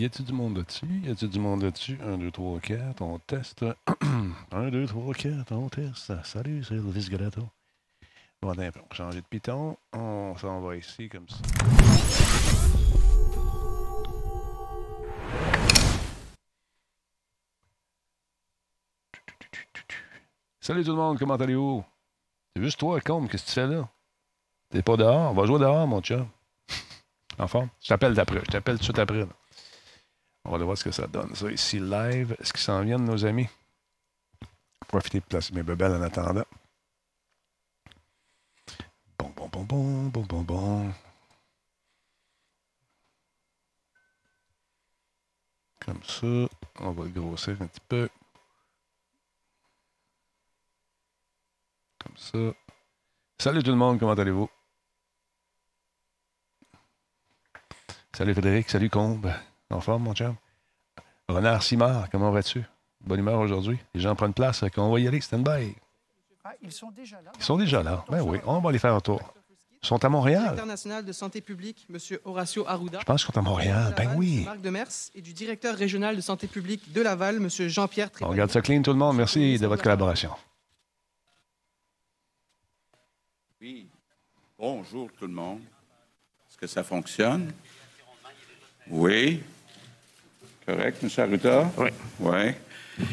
Y a-t-il du monde là-dessus? Y a-t-il du monde là-dessus? 1, 2, 3, 4, on teste. 1, 2, 3, 4, on teste. Salut, c'est Elvis Gratto. Bon, on va changer de piton. On s'en va ici comme ça. Salut tout le monde, comment allez-vous? C'est juste toi, Combe, qu'est-ce que tu fais là? T'es pas dehors? On va jouer dehors, mon chat. En forme? Je t'appelle d'après. Je t'appelle tout de suite après. là. On va voir ce que ça donne. Ça, ici, live. Est-ce qu'ils s'en viennent, nos amis? Profitez de placer mes bebelles en attendant. Bon, bon, bon, bon, bon, bon, bon. Comme ça. On va le grossir un petit peu. Comme ça. Salut tout le monde, comment allez-vous? Salut Frédéric, salut Combe. En forme, mon chum? Renard Simard, comment vas-tu? Bonne humeur aujourd'hui. Les gens prennent place, qu'on va y aller, stand by. Ah, ils sont déjà là. Ils sont déjà là. Ben oui, on va aller faire un tour. Ils sont à Montréal. Directeur national de santé publique, M. Horacio Arruda. Je pense qu'ils sont à Montréal. Ben oui. Marc Demers et du directeur régional de santé publique de Laval, M. Jean-Pierre On regarde ça clean, tout le monde. Merci de votre collaboration. Oui. Bonjour tout le monde. Est-ce que ça fonctionne? Oui. Correct, M. Arruda? Oui. Oui.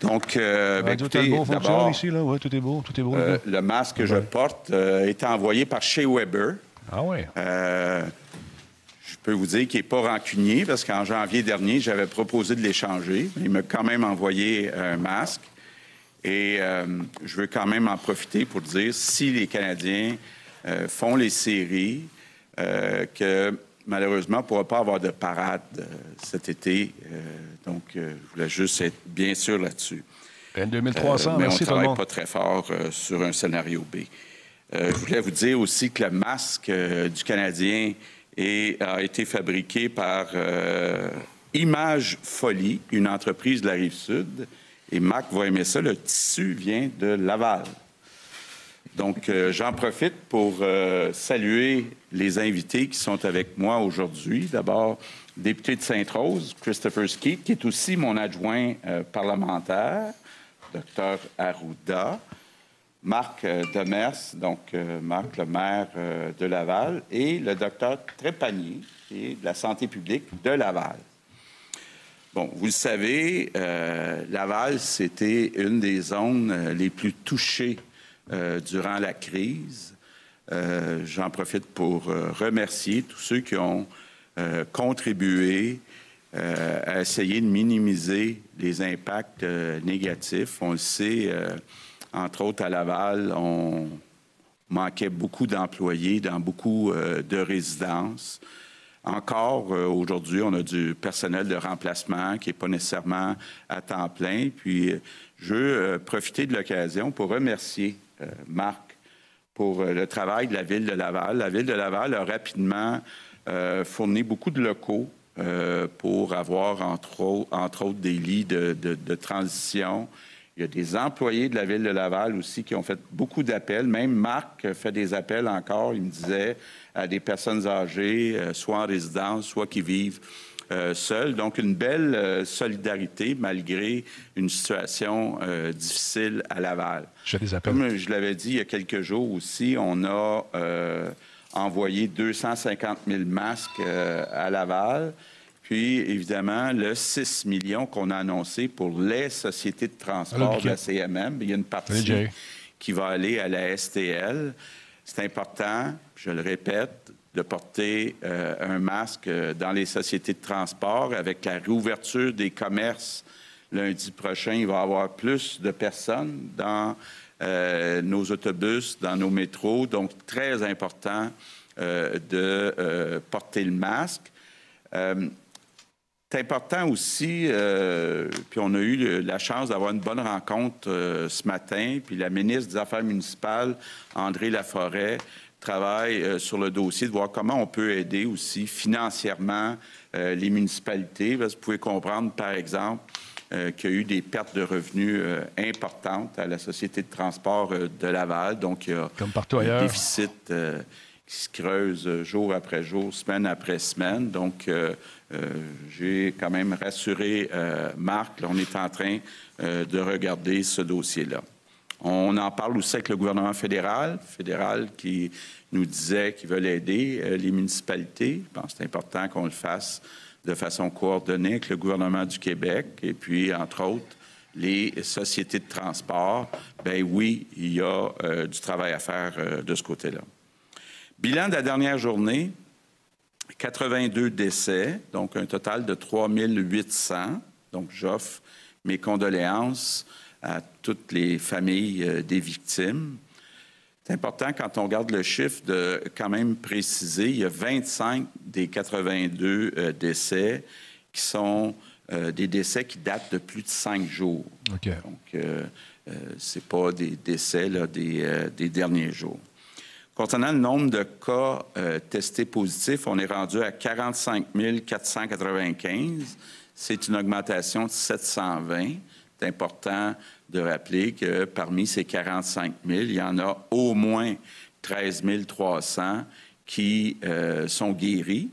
Donc, euh, ben, Radio écoutez, Talbot fonctionne d'abord, ici, là. Ouais, tout est beau, tout est beau. euh, le masque que je porte euh, est envoyé par Shea Weber. Ah oui. Euh, je peux vous dire qu'il n'est pas rancunier parce qu'en janvier dernier, j'avais proposé de l'échanger. Il m'a quand même envoyé un masque. Et euh, je veux quand même en profiter pour dire si les Canadiens euh, font les séries, euh, que malheureusement, on ne pourra pas avoir de parade euh, cet été. Euh, donc, euh, je voulais juste être bien sûr là-dessus. Ben 2300, Euh, mais merci on le travaille pas très fort sur un scénario B. Je voulais vous dire aussi que le masque du Canadien est- a été fabriqué par Image Folie, une entreprise de la Rive-Sud. Et Marc va aimer ça, le tissu vient de Laval. Donc, euh, j'en profite pour euh, saluer les invités qui sont avec moi aujourd'hui. D'abord, député de Sainte-Rose, Christopher Skeet, qui est aussi mon adjoint euh, parlementaire, docteur Arruda. Marc euh, Demers, donc Marc, le maire de Laval, et le docteur Trépanier, qui est de la santé publique de Laval. Bon, vous le savez, Laval, c'était une des zones les plus touchées euh, durant la crise. Euh, J'en profite pour euh, remercier tous ceux qui ont contribué à essayer de minimiser les impacts négatifs. On le sait, entre autres à Laval, on manquait beaucoup d'employés dans beaucoup de résidences. Encore aujourd'hui, on a du personnel de remplacement qui n'est pas nécessairement à temps plein. Puis, je veux profiter de l'occasion pour remercier Marc pour euh, le travail de la Ville de Laval. La Ville de Laval a rapidement euh, fourni beaucoup de locaux euh, pour avoir, entre, au- entre autres, des lits de, transition. Il y a des employés de la Ville de Laval aussi qui ont fait beaucoup d'appels. Même Marc fait des appels encore, il me disait, à des personnes âgées, euh, soit en résidence, soit qui vivent euh, seuls. Donc, une belle euh, solidarité malgré une situation euh, difficile à Laval. Je les appelle. Comme je l'avais dit il y a quelques jours aussi, on a envoyé 250 000 masques à Laval. Puis, évidemment, le 6 millions qu'on a annoncé pour les sociétés de transport de la. CMM, il y a une partie qui va aller à la STL. C'est important, je le répète, de porter euh, un masque euh, dans les sociétés de transport. Avec la réouverture des commerces lundi prochain, il va y avoir plus de personnes dans euh, nos autobus, dans nos métros. Donc, très important de porter le masque. C'est important aussi, euh, puis on a eu la chance d'avoir une bonne rencontre euh, ce matin, puis la ministre des Affaires municipales, André Laforêt, travaille euh, sur le dossier de voir comment on peut aider aussi financièrement les municipalités. Parce que vous pouvez comprendre, par exemple, qu'il y a eu des pertes de revenus euh, importantes à la Société de transport euh, de Laval. Donc, il y a Comme partout un ailleurs. déficit euh, qui se creuse jour après jour, semaine après semaine. Donc, j'ai quand même rassuré euh, Marc. On est en train de regarder ce dossier-là. On en parle aussi avec le gouvernement fédéral, fédéral qui nous disait qu'il veut aider les municipalités. Je pense que c'est important qu'on le fasse de façon coordonnée avec le gouvernement du Québec et puis, entre autres, les sociétés de transport. Ben oui, il y a du travail à faire de ce côté-là. Bilan de la dernière journée, 82 décès, donc un total de 3800. Donc, j'offre mes condoléances à toutes les familles euh, des victimes. C'est important quand on regarde le chiffre de quand même préciser, il y a 25 des 82 euh, décès qui sont euh, des décès qui datent de plus de cinq jours. Donc, ce n'est pas des décès des derniers jours. Concernant le nombre de cas euh, testés positifs, on est rendu à 45 495. C'est une augmentation de 720. C'est important de rappeler que parmi ces 45 000, il y en a au moins 13 300 qui euh, sont guéris.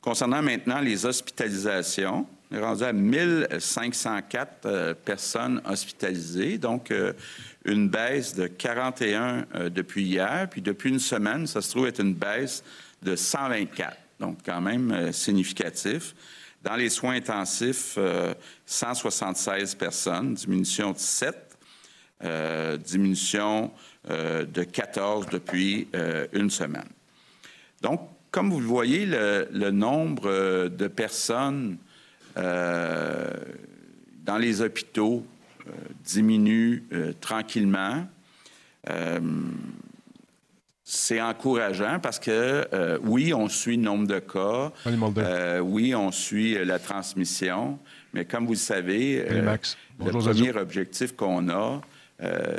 Concernant maintenant les hospitalisations, on est rendu à 1504 euh, personnes hospitalisées, donc une baisse de 41 euh, depuis hier, puis depuis une semaine, ça se trouve être une baisse de 124, donc quand même euh, significatif. Dans les soins intensifs, 176 euh, personnes, diminution de 7, diminution de 14 depuis une semaine. Donc, comme vous le voyez, le, le nombre de personnes dans les hôpitaux euh, diminue euh, tranquillement. Euh, c'est encourageant parce que oui, on suit le nombre de cas, oui, on suit la transmission, mais comme vous le savez, le premier objectif qu'on a,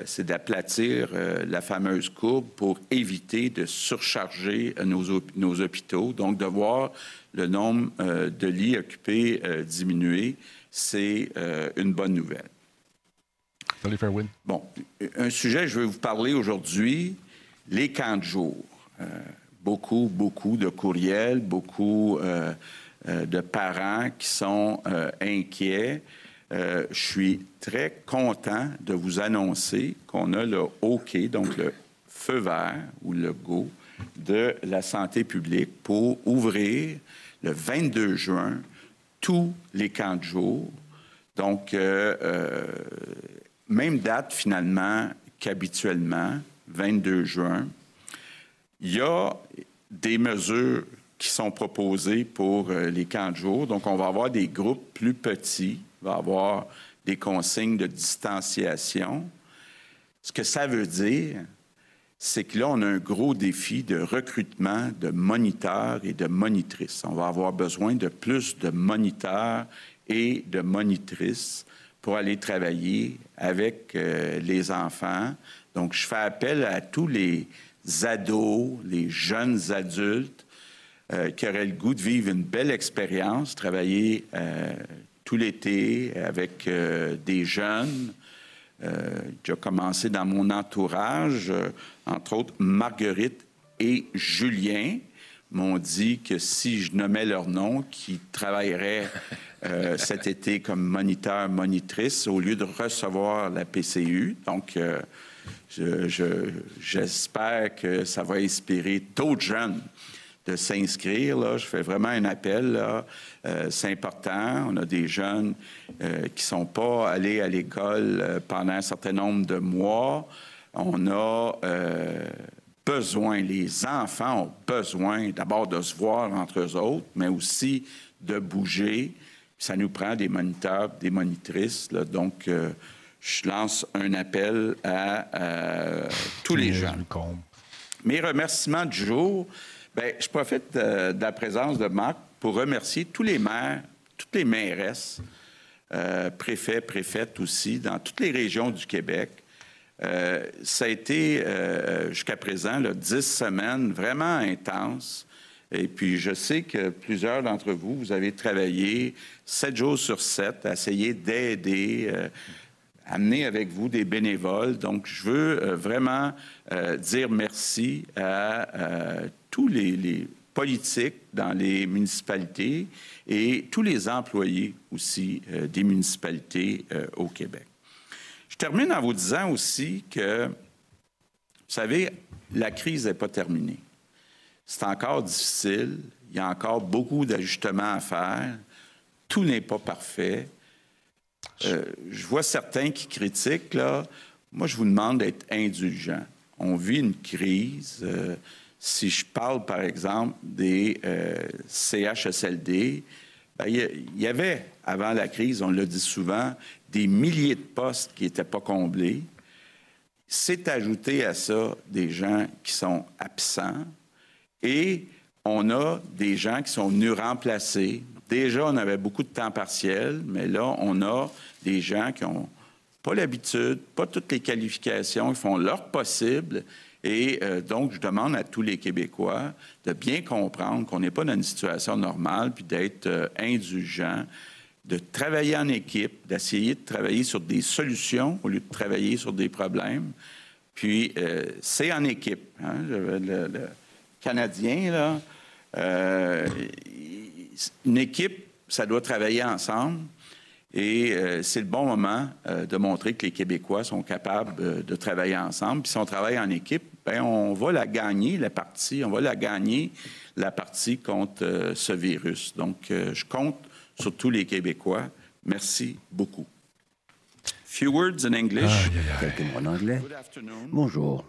c'est d'aplatir la fameuse courbe pour éviter de surcharger nos, nos, hôpitaux. Donc, de voir le nombre de lits occupés diminuer, c'est une bonne nouvelle. Bon, un sujet, je vais vous parler aujourd'hui, les camps de jour. Euh, beaucoup, beaucoup de courriels, beaucoup euh, euh, de parents qui sont inquiets. je suis très content de vous annoncer qu'on a le OK, donc le feu vert ou le go de la santé publique pour ouvrir le 22 juin tous les camps de jour. Donc, même date finalement qu'habituellement, 22 juin. Il y a des mesures qui sont proposées pour euh, les camps de jour. Donc, on va avoir des groupes plus petits, on va avoir des consignes de distanciation. Ce que ça veut dire, c'est que là, on a un gros défi de recrutement de moniteurs et de monitrices. On va avoir besoin de plus de moniteurs et de monitrices pour aller travailler avec euh, les enfants. Donc, je fais appel à tous les ados, les jeunes adultes euh, qui auraient le goût de vivre une belle expérience, travailler euh, tout l'été avec des jeunes. J'ai commencé dans mon entourage, entre autres Marguerite et Julien m'ont dit que si je nommais leur nom, qu'ils travailleraient euh, cet été comme moniteur, monitrice, au lieu de recevoir la PCU. Donc, euh, j'espère que ça va inspirer d'autres jeunes de s'inscrire. Je fais vraiment un appel. Euh, c'est important. On a des jeunes qui ne sont pas allés à l'école pendant un certain nombre de mois. On a besoin, les enfants ont besoin d'abord de se voir entre eux autres, mais aussi de bouger. Ça nous prend des moniteurs, des monitrices. donc, euh, je lance un appel à, tous les gens. Mes remerciements du jour, bien, je profite de, la présence de Marc pour remercier tous les maires, toutes les mairesses, euh, préfets, préfètes aussi, dans toutes les régions du Québec, euh, ça a été euh, jusqu'à présent 10 semaines vraiment intenses. Et puis, je sais que plusieurs d'entre vous, vous avez travaillé sept jours sur sept à essayer d'aider, euh, amener avec vous des bénévoles. Donc, je veux euh, vraiment euh, dire merci à euh, tous les, politiques dans les municipalités et tous les employés aussi des municipalités au Québec. Je termine en vous disant aussi que, vous savez, la crise n'est pas terminée. C'est encore difficile. Il y a encore beaucoup d'ajustements à faire. Tout n'est pas parfait. Euh, je vois certains qui critiquent, là. Moi, je vous demande d'être indulgent. On vit une crise. Euh, si je parle, par exemple, des euh, CHSLD, ben, il y a- il y avait, avant la crise, on le dit souvent, des milliers de postes qui n'étaient pas comblés. C'est ajouté à ça des gens qui sont absents et on a des gens qui sont venus remplacer. Déjà, on avait beaucoup de temps partiel, mais là, on a des gens qui n'ont pas l'habitude, pas toutes les qualifications, ils font leur possible. Et euh, donc, je demande à tous les Québécois de bien comprendre qu'on n'est pas dans une situation normale, puis d'être euh, indulgent, de travailler en équipe, d'essayer de travailler sur des solutions au lieu de travailler sur des problèmes. Puis, euh, c'est en équipe. hein. Le, le- Canadien, là, euh, une équipe, ça doit travailler ensemble. Et euh, c'est le bon moment euh, de montrer que les Québécois sont capables euh, de travailler ensemble. Puis si on travaille en équipe, ben, on va la gagner, la partie. On va la gagner, la partie contre euh, ce virus. Donc, euh, je compte sur tous les Québécois. Merci beaucoup. Few words in English. Quelques mots en anglais. Good afternoon. Bonjour.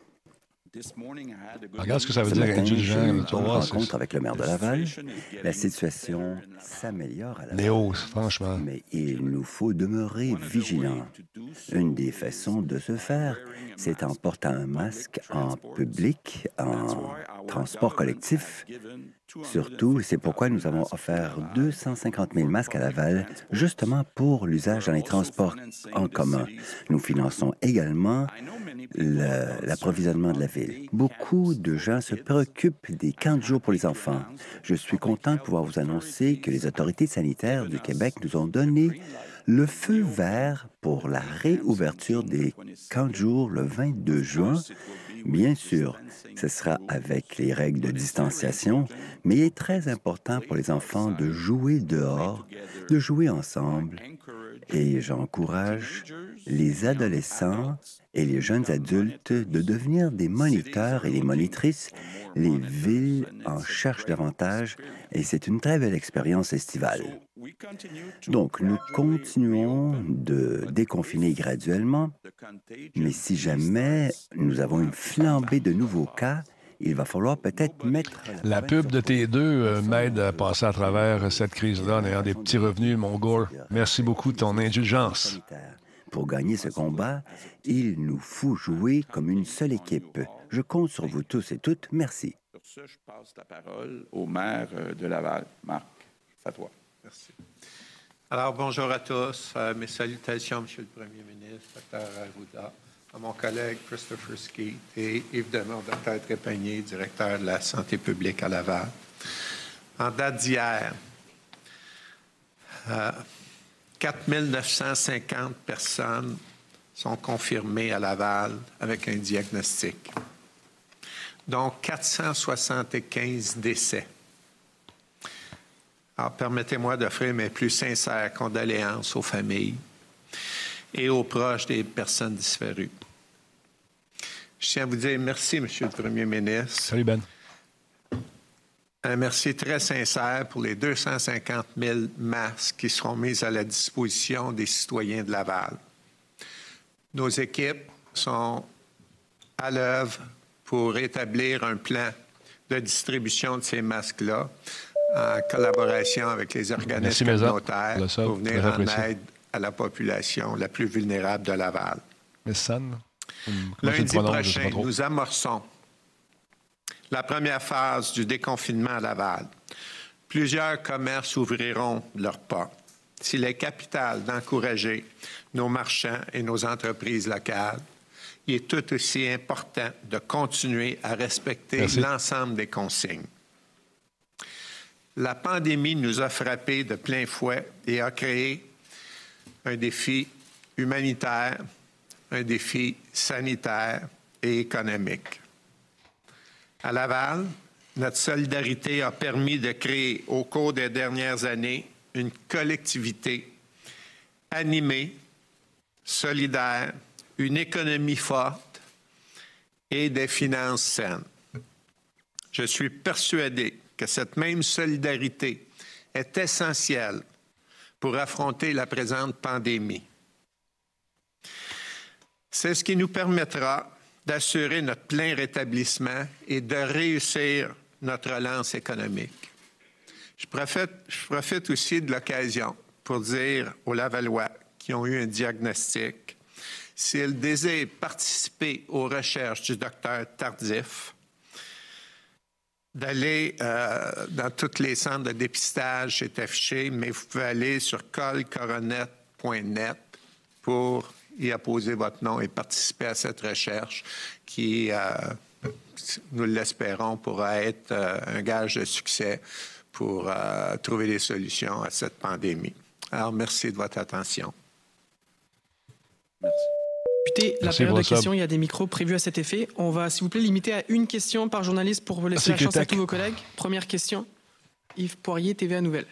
Regarde ce que ça veut Ce dire, indulgent. eu Tu c'est- rencontre avec le maire de Laval. La situation s'améliore à Laval. Néo, franchement. Mais il nous faut demeurer vigilants. Une des façons de se faire, c'est en portant un masque en public, en transport collectif. Surtout, c'est pourquoi nous avons offert 250 000 masques à Laval, justement pour l'usage dans les transports en commun. Nous finançons également le- l'approvisionnement de la ville. Beaucoup de gens se préoccupent des camps de jour pour les enfants. Je suis content de pouvoir vous annoncer que les autorités sanitaires du Québec nous ont donné le feu vert pour la réouverture des camps de jour le 22 juin. Bien sûr, ce sera avec les règles de distanciation, mais il est très important pour les enfants de jouer dehors, de jouer ensemble. Et j'encourage les adolescents et les jeunes adultes de devenir des moniteurs et des monitrices. Les villes en cherchent davantage et c'est une très belle expérience estivale. Donc, nous continuons de déconfiner graduellement, mais si jamais nous avons une flambée de nouveaux cas, il va falloir peut-être mettre La pub de T2 euh, m'aide à passer à travers cette crise-là en ayant des petits revenus, mon Gore. Merci beaucoup de ton indulgence. Pour gagner ce combat, il nous faut jouer comme une seule équipe. Je compte sur vous tous et toutes. Merci. Sur ce, je passe la parole au maire euh, de Laval. Marc, c'est à toi. Merci. Alors, bonjour à tous. Euh, mes salutations, Monsieur le Premier ministre, Dr. Arruda, à mon collègue Christopher Skeet et évidemment Dr. Trépanier, directeur de la santé publique à Laval. En date d'hier, euh, 4 950 personnes sont confirmées à Laval avec un diagnostic, dont 475 décès. Alors, permettez-moi d'offrir mes plus sincères condoléances aux familles et aux proches des personnes disparues. Je tiens à vous dire merci, Monsieur le Premier ministre. Salut, Ben. Un merci très sincère pour les 250 000 masques qui seront mis à la disposition des citoyens de Laval. Nos équipes sont à l'œuvre pour établir un plan de distribution de ces masques-là en collaboration avec les organismes Merci, communautaires Le pour venir en aide à la population la plus vulnérable de Laval. San? Lundi prochain, nous amorçons la première phase du déconfinement à Laval. Plusieurs commerces ouvriront leurs portes. S'il est capital d'encourager nos marchands et nos entreprises locales, il est tout aussi important de continuer à respecter l'ensemble des consignes. La pandémie nous a frappés de plein fouet et a créé un défi humanitaire, un défi sanitaire et économique. À Laval, notre solidarité a permis de créer au cours des dernières années une collectivité animée, solidaire, une économie forte et des finances saines. Je suis persuadé que cette même solidarité est essentielle pour affronter la présente pandémie. C'est ce qui nous permettra d'assurer notre plein rétablissement et de réussir notre relance économique. Je profite, je profite aussi de l'occasion pour dire aux Lavallois qui ont eu un diagnostic, s'ils désirent participer aux recherches du docteur Tardif, d'aller euh, dans tous les centres de dépistage, c'est affiché, mais vous pouvez aller sur colcoronet.net pour y apposer votre nom et participer à cette recherche qui, euh, nous l'espérons, pourra être euh, un gage de succès pour trouver des solutions à cette pandémie. Alors, merci de votre attention. Merci. La Merci, période de questions, il y a des micros prévus à cet effet. On va, s'il vous plaît, limiter à une question par journaliste pour vous laisser Merci, la chance à tous vos collègues. Première question, Yves Poirier, TVA Nouvelle.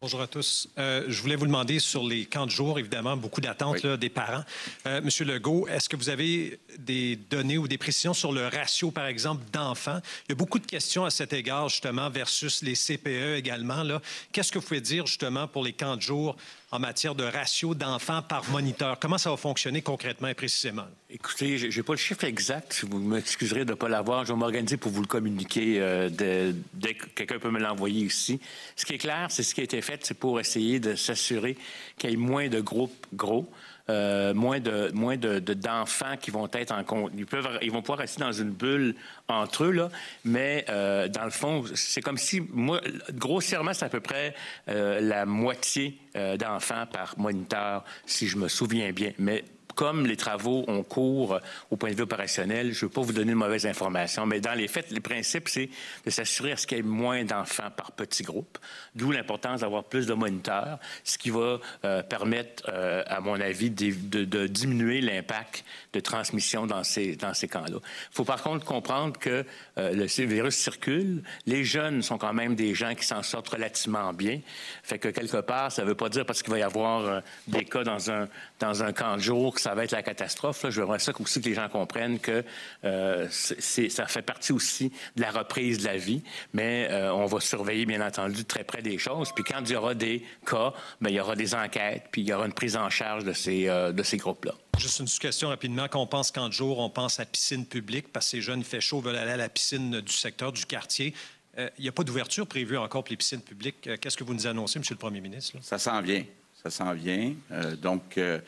Bonjour à tous. Euh, je voulais vous demander sur les camps de jour, évidemment, beaucoup d'attentes Oui. des parents. Euh, Monsieur Legault, est-ce que vous avez des données ou des précisions sur le ratio, par exemple, d'enfants? Il y a beaucoup de questions à cet égard, justement, versus les CPE également. Qu'est-ce que vous pouvez dire, justement, pour les camps de jour en matière de ratio d'enfants par moniteur? Comment ça va fonctionner concrètement et précisément? Écoutez, j'ai j'ai pas le chiffre exact. Vous m'excuserez de ne pas l'avoir, je vais m'organiser pour vous le communiquer euh, dès que quelqu'un peut me l'envoyer ici. Ce qui est clair, c'est ce qui a été fait, c'est pour essayer de s'assurer qu'il y ait moins de groupes gros. Euh, moins de moins de de- d'enfants qui vont être en. Ils peuvent ils vont pouvoir rester dans une bulle entre eux là, mais euh, dans le fond c'est comme si moi grossièrement c'est à peu près euh, la moitié d'enfants par moniteur si je me souviens bien. Mais comme les travaux ont cours euh, au point de vue opérationnel, je ne veux pas vous donner de mauvaises informations, mais dans les faits, les principes, c'est de s'assurer à ce qu'il y ait moins d'enfants par petit groupe, d'où l'importance d'avoir plus de moniteurs, ce qui va euh, permettre, euh, à mon avis, de, diminuer l'impact de transmission dans ces, dans ces camps-là. Il faut par contre comprendre que le virus circule. Les jeunes sont quand même des gens qui s'en sortent relativement bien. Fait que quelque part, ça ne veut pas dire parce qu'il va y avoir des cas dans un, dans un camp de jour que ça va être la catastrophe. Là. Je voudrais ça aussi que les gens comprennent que euh, c'est- ça fait partie aussi de la reprise de la vie, mais euh, on va surveiller, bien entendu, de très près des choses. Puis quand il y aura des cas, ben, il y aura des enquêtes, puis il y aura une prise en charge de ces, euh, de ces groupes-là. Juste une question rapidement. Quand on pense camp de jour, on pense à piscine publique parce que ces jeunes, il fait chaud, veulent aller à la piscine du secteur, du quartier. Euh, il n'y a pas d'ouverture prévue encore pour les piscines publiques. Euh, Qu'est-ce que vous nous annoncez, Monsieur le Premier ministre? là? Ça s'en vient. Ça s'en vient. Euh, donc, euh,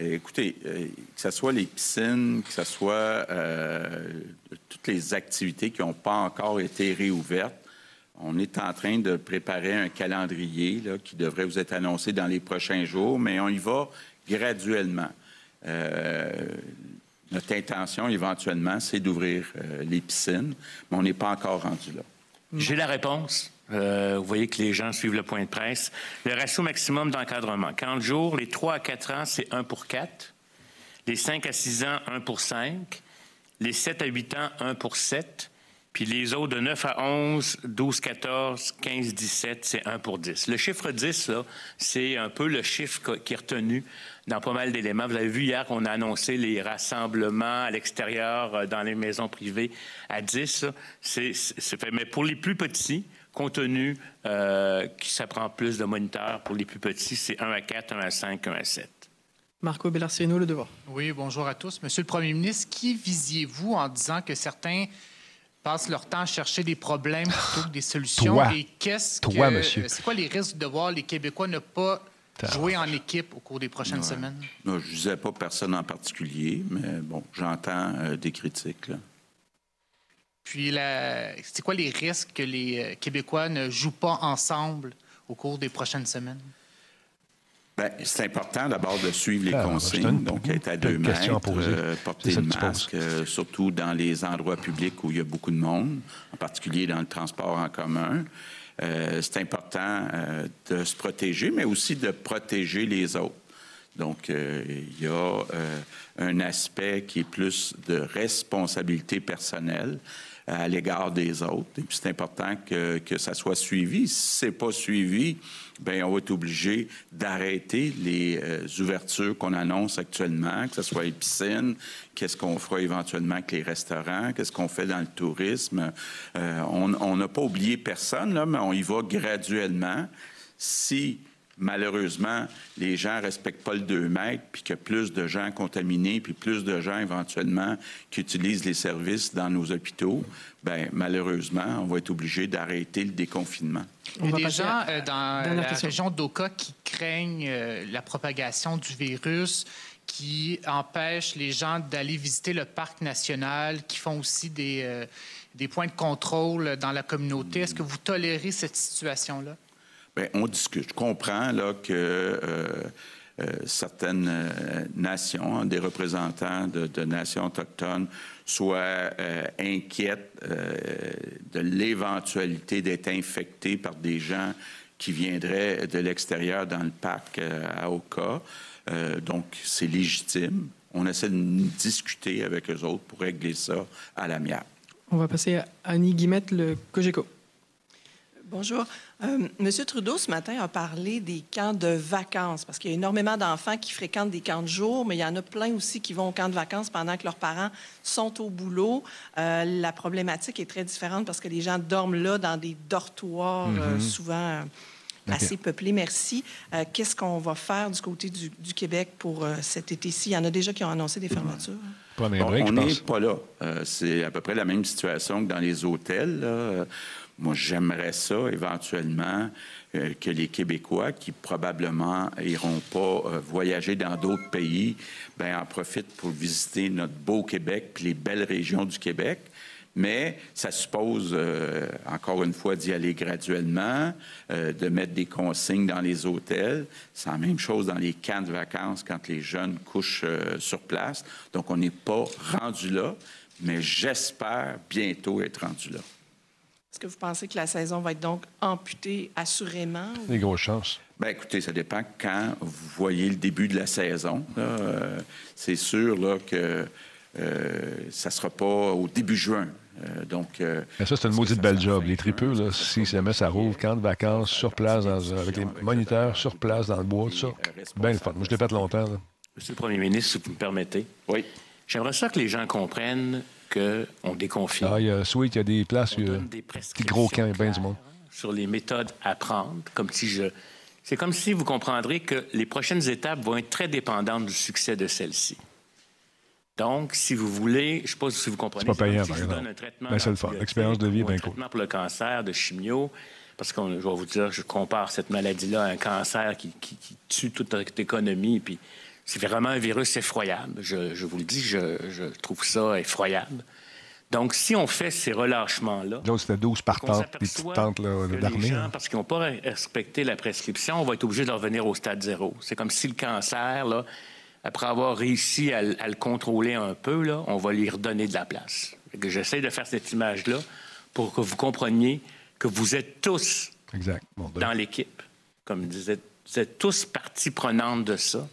écoutez, euh, que ce soit les piscines, que ce soit euh, toutes les activités qui n'ont pas encore été réouvertes, on est en train de préparer un calendrier qui devrait vous être annoncé dans les prochains jours, mais on y va graduellement. Euh, notre intention, éventuellement, c'est d'ouvrir euh, les piscines, mais on n'est pas encore rendu là. J'ai la réponse. Euh, vous voyez que les gens suivent le point de presse. Le ratio maximum d'encadrement. 40 jours, les 3 à 4 ans, c'est 1 pour 4. Les 5 à 6 ans, 1 pour 5. Les 7 à 8 ans, 1 pour 7. Puis les autres de 9 à 11, 12, 14, 15, 17, c'est 1 pour 10. Le chiffre 10, là, c'est un peu le chiffre qui est retenu dans pas mal d'éléments. Vous avez vu hier qu'on a annoncé les rassemblements à l'extérieur euh, dans les maisons privées à 10. là. C'est, c'est- c'est fait. Mais pour les plus petits, compte tenu euh, que ça prend plus de moniteurs, pour les plus petits, c'est 1 à 4, 1 à 5, 1 à 7. Marco Bellarciano, Le Devoir. Oui, bonjour à tous. Monsieur le Premier ministre, qui visiez-vous en disant que certains passent leur temps à chercher des problèmes plutôt que des solutions? Toi. Et qu'est-ce Toi, que, monsieur. C'est quoi les risques de voir les Québécois ne pas jouer en équipe au cours des prochaines Ouais. semaines? Non, je ne disais pas personne en particulier, mais bon, j'entends euh, des critiques. Là. Puis, la- c'est quoi les risques que les euh, Québécois ne jouent pas ensemble au cours des prochaines semaines? Ben, c'est important d'abord de suivre les Ah, te consignes, donc être à deux à mètres, poser. euh, porter le masque, euh, surtout dans les endroits publics où il y a beaucoup de monde, en particulier dans le transport en commun. c'est important de se protéger, mais aussi de protéger les autres. Donc, il y a un aspect qui est plus de responsabilité personnelle à l'égard des autres. Et puis, c'est important que, que, ça soit suivi. Si ce n'est pas suivi, bien, on va être obligé d'arrêter les euh, ouvertures qu'on annonce actuellement, que ce soit les piscines, qu'est-ce qu'on fera éventuellement avec les restaurants, qu'est-ce qu'on fait dans le tourisme. Euh, on n'a pas oublié personne, là, mais on y va graduellement. Si malheureusement, les gens ne respectent pas le 2 mètres, puis qu'il y a plus de gens contaminés, puis plus de gens éventuellement qui utilisent les services dans nos hôpitaux, bien, malheureusement, on va être obligé d'arrêter le déconfinement. Il y a des gens euh, dans la région d'Oka qui craignent euh, la propagation du virus qui empêchent les gens d'aller visiter le parc national, qui font aussi des, euh, des points de contrôle dans la communauté. Est-ce que vous tolérez cette situation-là? Bien, on discute. Je comprends là, que euh, euh, certaines euh, nations, des représentants de, nations autochtones, soient inquiètes de l'éventualité d'être infectés par des gens qui viendraient de l'extérieur dans le parc à Oka. donc, c'est légitime. On essaie de discuter avec eux autres pour régler ça à l'amiable. On va passer à Annie Guimette, le COGECO. Bonjour. Euh, Monsieur Trudeau, ce matin, a parlé des camps de vacances, parce qu'il y a énormément d'enfants qui fréquentent des camps de jour, mais il y en a plein aussi qui vont au camp de vacances pendant que leurs parents sont au boulot. Euh, la problématique est très différente parce que les gens dorment là dans des dortoirs, euh, mm-hmm. souvent assez peuplés. Merci. Qu'est-ce qu'on va faire du côté du, Québec pour cet été-ci? Il y en a déjà qui ont annoncé des fermetures. on n'est pas là. c'est à peu près la même situation que dans les hôtels. Là. Moi, j'aimerais ça éventuellement euh, que les Québécois qui probablement iront pas euh, voyager dans d'autres pays, ben en profitent pour visiter notre beau Québec puis les belles régions du Québec. Mais ça suppose, euh, encore une fois, d'y aller graduellement, de mettre des consignes dans les hôtels. C'est la même chose dans les camps de vacances quand les jeunes couchent sur place. Donc, on n'est pas rendu là, mais j'espère bientôt être rendu là. Est-ce que vous pensez que la saison va être donc amputée assurément? Des grosses chances. Bien, écoutez, ça dépend quand vous voyez le début de la saison. Euh, c'est sûr là, que euh, ça ne sera pas au début juin. Euh, donc, Mais ça, c'est une maudite belle job. Les tripeux, là, si jamais ça rouvre, camp de vacances, sur place, avec les moniteurs, sur place, dans le bois, tout ça, bien le fun. Moi, je l'ai fait longtemps. Monsieur le Premier ministre, si vous me permettez. Oui. J'aimerais ça que les gens comprennent qu'on déconfine. Ah, il y a Sweet, il y a des places, il y a des gros camps, bien du monde. Sur les méthodes à prendre, comme si je. C'est comme si vous comprendrez que les prochaines étapes vont être très dépendantes du succès de celles-ci. Donc, si vous voulez, je ne sais pas si vous comprenez. C'est pas payant, si par exemple. Ben, c'est le fun. L'expérience de vie bien cool. pour le cancer, de chimio, parce que je vais vous dire, je compare cette maladie-là à un cancer qui, qui, tue toute notre économie, puis c'est vraiment un virus effroyable. Je, vous le dis, je, trouve ça effroyable. Donc, si on fait ces relâchements-là... Donc, c'était 12 par tente, des petites tentes d'armée. Parce qu'ils n'ont pas respecté la prescription, on va être obligé de revenir au stade zéro. C'est comme si le cancer, là, après avoir réussi à, le contrôler un peu, là, on va lui redonner de la place. J'essaie de faire cette image-là pour que vous compreniez que vous êtes tous exact. dans l'équipe. Comme disait, vous êtes tous partie prenante de ça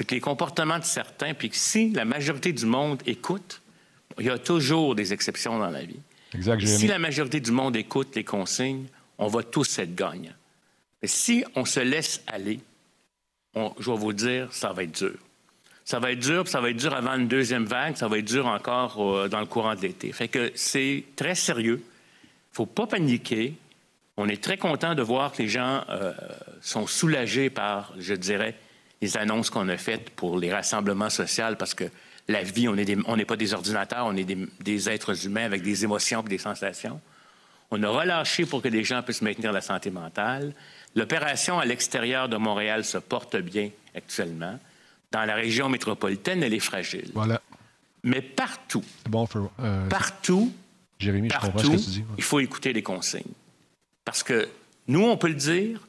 puis que les comportements de certains, puis que si la majorité du monde écoute, il y a toujours des exceptions dans la vie. Exact, si la majorité du monde écoute les consignes, on va tous être gagnants. Mais si on se laisse aller, je vais vous dire, ça va être dur. Ça va être dur, puis ça va être dur avant une deuxième vague, ça va être dur encore euh, dans le courant de l'été. Fait que c'est très sérieux. Il ne faut pas paniquer. On est très content de voir que les gens euh, sont soulagés par, je dirais, les annonces qu'on a faites pour les rassemblements sociaux, parce que la vie, on n'est pas des ordinateurs, on est des, êtres humains avec des émotions et des sensations. On a relâché pour que les gens puissent maintenir la santé mentale. L'opération à l'extérieur de Montréal se porte bien actuellement. Dans la région métropolitaine, elle est fragile. Voilà. Mais partout, bon euh, partout, Jérémy, partout, je comprends ce que tu dis. il faut écouter les consignes. Parce que nous, on peut le dire,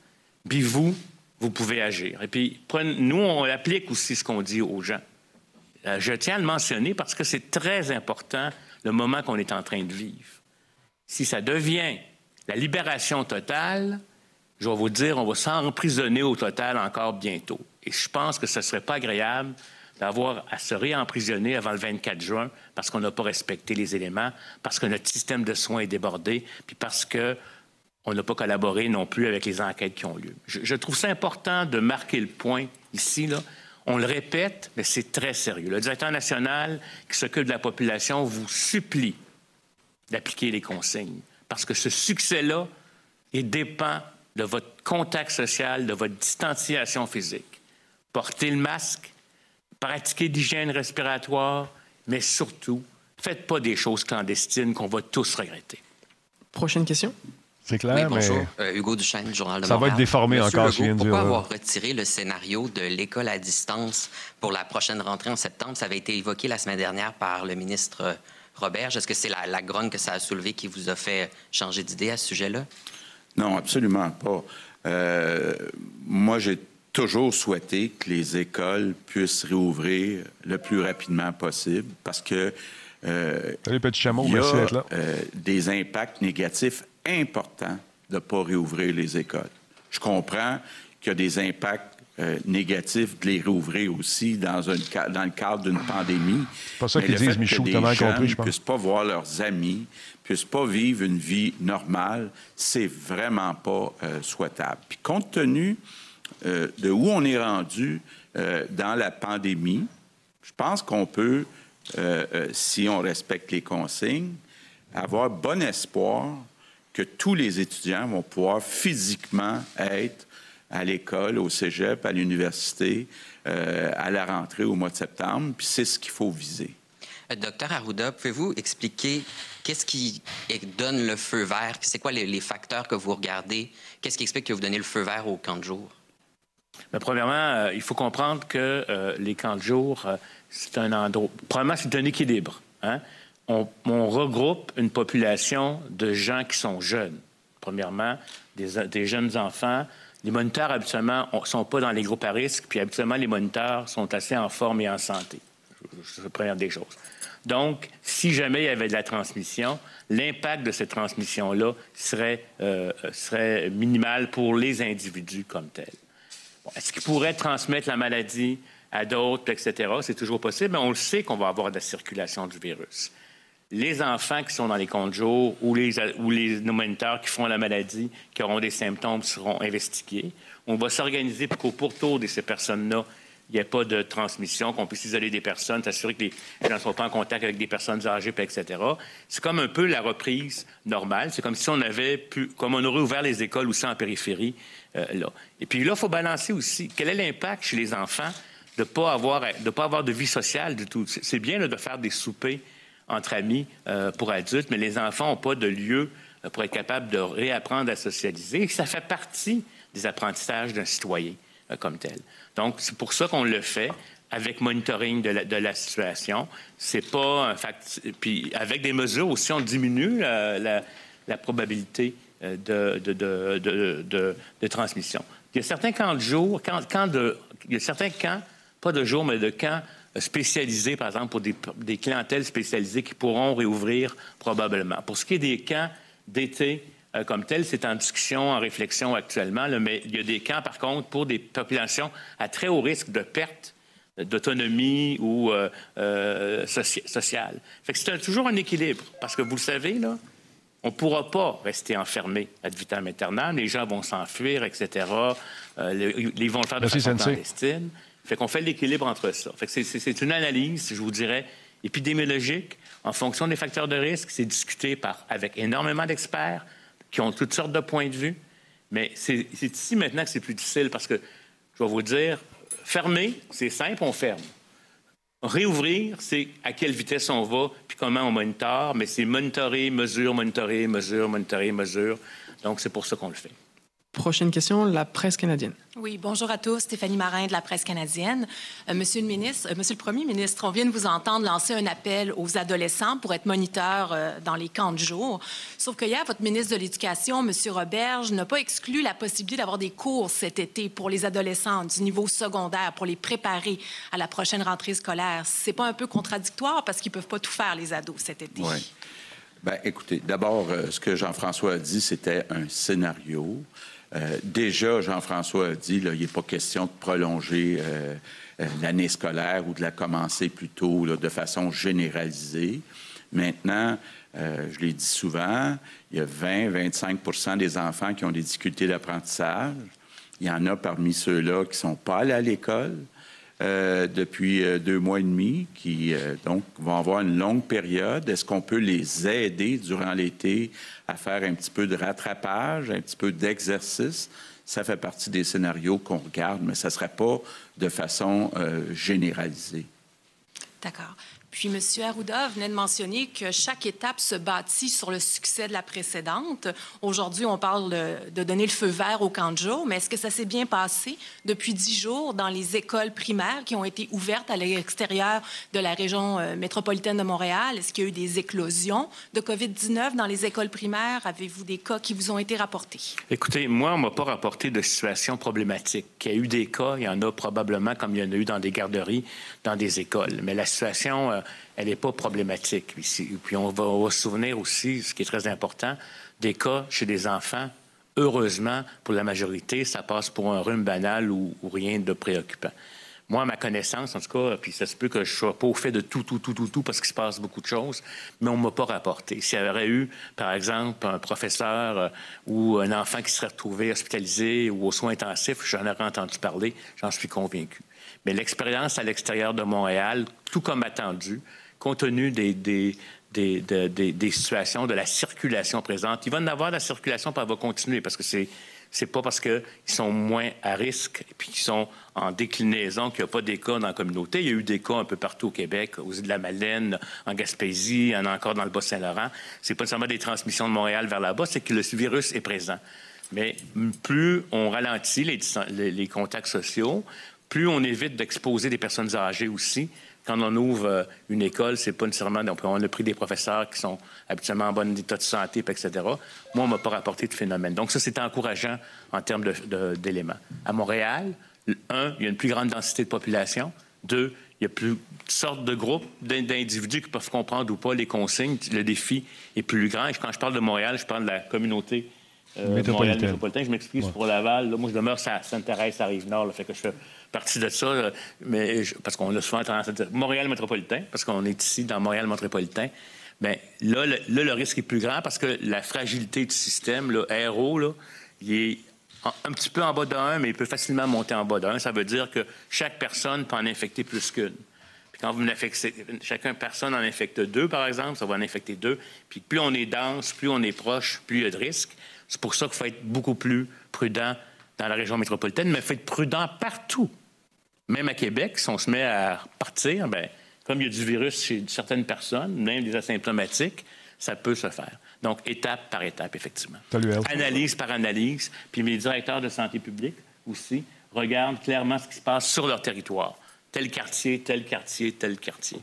puis vous, vous pouvez agir. Et puis, nous, on applique aussi ce qu'on dit aux gens. Euh, je tiens à le mentionner parce que c'est très important le moment qu'on est en train de vivre. Si ça devient La libération totale, je vais vous dire, on va s'emprisonner au total encore bientôt. Et je pense que ce ne serait pas agréable d'avoir à se réemprisonner avant le 24 juin parce qu'on n'a pas respecté les éléments, parce que notre système de soins est débordé, puis parce que on n'a pas collaboré non plus avec les enquêtes qui ont lieu. Je, trouve ça important de marquer le point ici. On le répète, mais c'est très sérieux. Le directeur national qui s'occupe de la population vous supplie d'appliquer les consignes parce que ce succès-là dépend de votre contact social, de votre distanciation physique. Portez le masque, pratiquez l'hygiène respiratoire, mais surtout, faites pas des choses clandestines qu'on va tous regretter. Prochaine question. C'est clair, bonjour. Euh, Hugo Duchesne, Journal de Ça va être déformé encore, Legault, Pourquoi avoir retiré le scénario de l'école à distance pour la prochaine rentrée en septembre? Ça avait été évoqué la semaine dernière par le ministre Robert. Est-ce que c'est la, la, grogne que ça a soulevé qui vous a fait changer d'idée à ce sujet-là? Non, absolument pas. Euh, moi, j'ai toujours souhaité que les écoles puissent réouvrir le plus rapidement possible parce que euh, Salut, petit chameau, il y a là. Euh, des impacts négatifs importants de ne pas réouvrir les écoles. Je comprends qu'il y a des impacts euh, négatifs de les réouvrir aussi dans, le cadre d'une pandémie. C'est pas ça qu'ils disent, Michou, tu compris, je pense. puissent pas voir leurs amis, puissent pas vivre une vie normale, c'est vraiment pas souhaitable. Puis compte tenu euh, de où on est rendu euh, dans la pandémie, je pense qu'on peut, euh, si on respecte les consignes, avoir bon espoir que tous les étudiants vont pouvoir physiquement être à l'école, au cégep, à l'université, à la rentrée au mois de septembre. Puis c'est ce qu'il faut viser. Docteur Arruda, pouvez-vous expliquer qu'est-ce qui donne le feu vert? C'est quoi les, les, facteurs que vous regardez? Qu'est-ce qui explique que vous donnez le feu vert au camp de jour? Mais premièrement, euh, il faut comprendre que euh, les camps de jour, euh, c'est un endroit. Premièrement, c'est un équilibre. Hein? On, regroupe une population de gens qui sont jeunes. Premièrement, des, jeunes enfants. Les moniteurs, habituellement, ne sont pas dans les groupes à risque, puis habituellement, les moniteurs sont assez en forme et en santé. C'est la première des choses. Donc, si jamais il y avait de la transmission, l'impact de cette transmission-là serait, serait minimal pour les individus comme tels. Est-ce qu'il pourrait transmettre la maladie à d'autres, etc.? C'est toujours possible, mais on le sait qu'on va avoir de la circulation du virus. Les enfants qui sont dans les comptes jours ou les, ou les qui font la maladie, qui auront des symptômes, seront investigués. On va s'organiser pour qu'au pourtour de ces personnes-là, il n'y ait pas de transmission, qu'on puisse isoler des personnes, s'assurer que les gens ne sont pas en contact avec des personnes âgées, etc. C'est comme un peu la reprise normale. C'est comme si on avait pu, comme on aurait ouvert les écoles aussi en périphérie, euh, là. Et puis là, il faut balancer aussi. Quel est l'impact chez les enfants de ne pas, avoir, de pas avoir de vie sociale du tout? C'est bien de faire des soupers entre amis euh, pour adultes, mais les enfants n'ont pas de lieu euh, pour être capables de réapprendre à socialiser. Et ça fait partie des apprentissages d'un citoyen comme tel. Donc, c'est pour ça qu'on le fait avec monitoring de la, de la situation. C'est pas un fact... Puis avec des mesures aussi, on diminue la, probabilité euh, de, transmission. Il y a certains camps de jour, camps, de, il y a certains camps, pas de jour, mais de camps spécialisés, par exemple, pour des, des clientèles spécialisées qui pourront réouvrir probablement. Pour ce qui est des camps d'été, euh, comme tel, c'est en discussion, en réflexion actuellement, mais il y a des camps, par contre, pour des populations à très haut risque de perte d'autonomie ou euh, sociale. c'est toujours un équilibre, parce que vous le savez, là, on ne pourra pas rester enfermé ad vitam aeternam. Les gens vont s'enfuir, etc. Euh, ils vont le faire de façon clandestine. Fait qu'on fait l'équilibre entre ça. Fait que c'est une analyse, je vous dirais, épidémiologique. En fonction des facteurs de risque, c'est discuté par, avec énormément d'experts qui ont toutes sortes de points de vue. Mais c'est ici maintenant que c'est plus difficile parce que, je vais vous dire, fermer, c'est simple, on ferme. Réouvrir, c'est à quelle vitesse on va, puis comment on monitore, mais c'est monitorer, mesure, monitorer, mesure, monitorer, mesure. Donc, c'est pour ça qu'on le fait. Prochaine question, la presse canadienne. Oui, bonjour à tous. Stéphanie Marin de la presse canadienne. Euh, monsieur le ministre, euh, Monsieur le Premier ministre, on vient de vous entendre lancer un appel aux adolescents pour être moniteurs euh, dans les camps de jour. Sauf que hier, votre ministre de l'Éducation, Monsieur Roberge, n'a pas exclu la possibilité d'avoir des cours cet été pour les adolescents du niveau secondaire pour les préparer à la prochaine rentrée scolaire. C'est pas un peu contradictoire parce qu'ils peuvent pas tout faire les ados cet été? Oui. Bien, écoutez, d'abord, ce que Jean-François a dit, c'était un scénario. Déjà, Jean-François a dit, là, il n'est pas question de prolonger l'année scolaire ou de la commencer plutôt de façon généralisée. Maintenant, euh, je l'ai dit souvent, il y a 20-25% des enfants qui ont des difficultés d'apprentissage. Il y en a parmi ceux-là qui ne sont pas allés à l'école euh, depuis euh, deux mois et demi, qui donc vont avoir une longue période. Est-ce qu'on peut les aider durant l'été à faire un petit peu de rattrapage, un petit peu d'exercice? Ça fait partie des scénarios qu'on regarde, mais ça ne serait pas de façon généralisée. D'accord. Puis M. Arruda venait de mentionner que chaque étape se bâtit sur le succès de la précédente. Aujourd'hui, on parle de, donner le feu vert au camp de jour, mais est-ce que ça s'est bien passé? Depuis dix jours dans les écoles primaires qui ont été ouvertes à l'extérieur de la région euh, métropolitaine de Montréal? Est-ce qu'il y a eu des éclosions de COVID-19 dans les écoles primaires? Avez-vous des cas qui vous ont été rapportés? Écoutez, moi, on ne m'a pas rapporté de situation problématique. Il y a eu des cas, il y en a probablement comme il y en a eu dans des garderies, dans des écoles. Mais la situation... Elle n'est pas problématique. Puis on va, se souvenir aussi, ce qui est très important, des cas chez des enfants. Heureusement, pour la majorité, ça passe pour un rhume banal ou, rien de préoccupant. Moi, à ma connaissance, en tout cas, puis ça se peut que je sois pas au fait de tout, tout, tout, tout, tout, parce qu'il se passe beaucoup de choses, mais on ne m'a pas rapporté. S'il y avait eu, par exemple, un professeur euh, ou un enfant qui serait retrouvé hospitalisé ou aux soins intensifs, j'en aurais entendu parler, j'en suis convaincu. Mais l'expérience à l'extérieur de Montréal, tout comme attendu, compte tenu des, des, des, situations, de la circulation présente. Il va en avoir de la circulation, puis elle va continuer, parce que c'est c'est pas parce qu'ils sont moins à risque et puis qu'ils sont en déclinaison qu'il n'y a pas des cas dans la communauté. Il y a eu des cas un peu partout au Québec, aux îles de la Madeleine, en Gaspésie, encore dans le Bas-Saint-Laurent. C'est pas seulement des transmissions de Montréal vers là-bas, c'est que le virus est présent. Mais plus on ralentit les, les contacts sociaux, plus on évite d'exposer des personnes âgées aussi, quand on ouvre euh, une école, c'est pas nécessairement. Donc, on a pris des professeurs qui sont habituellement en bon état de santé, etc. Moi, on m'a pas rapporté de phénomène. Donc, ça, c'est encourageant en termes d'éléments. À Montréal, un, il y a une plus grande densité de population. Deux, il y a plus sortes de groupes d'individus qui peuvent comprendre ou pas les consignes. Le défi est plus grand. Et quand je parle de Montréal, je parle de la communauté euh, métropolitaine. Je m'excuse pour Laval. moi, je demeure à Sainte-Thérèse, à Rive-Nord. Fait que je fais partie de ça, mais parce qu'on a souvent tendance à dire Montréal métropolitain, parce qu'on est ici dans Montréal métropolitain. Bien, là le, risque est plus grand parce que la fragilité du système, le RO, là, il est un petit peu en bas d'un, mais il peut facilement monter en bas d'un. Ça veut dire que chaque personne peut en infecter plus qu'une. Puis quand vous infectez, chacun personne en infecte deux, par exemple, ça va en infecter deux. Puis plus on est dense, plus on est proche, plus il y a de risques. C'est pour ça qu'il faut être beaucoup plus prudent dans la région métropolitaine, mais il faut être prudent partout. Même à Québec, si on se met à partir, bien, comme il y a du virus chez certaines personnes, même des asymptomatiques, ça peut se faire. Donc, étape par étape, effectivement. analyse par analyse. Puis mes directeurs de santé publique aussi regardent clairement ce qui se passe sur leur territoire. Tel quartier, tel quartier, tel quartier.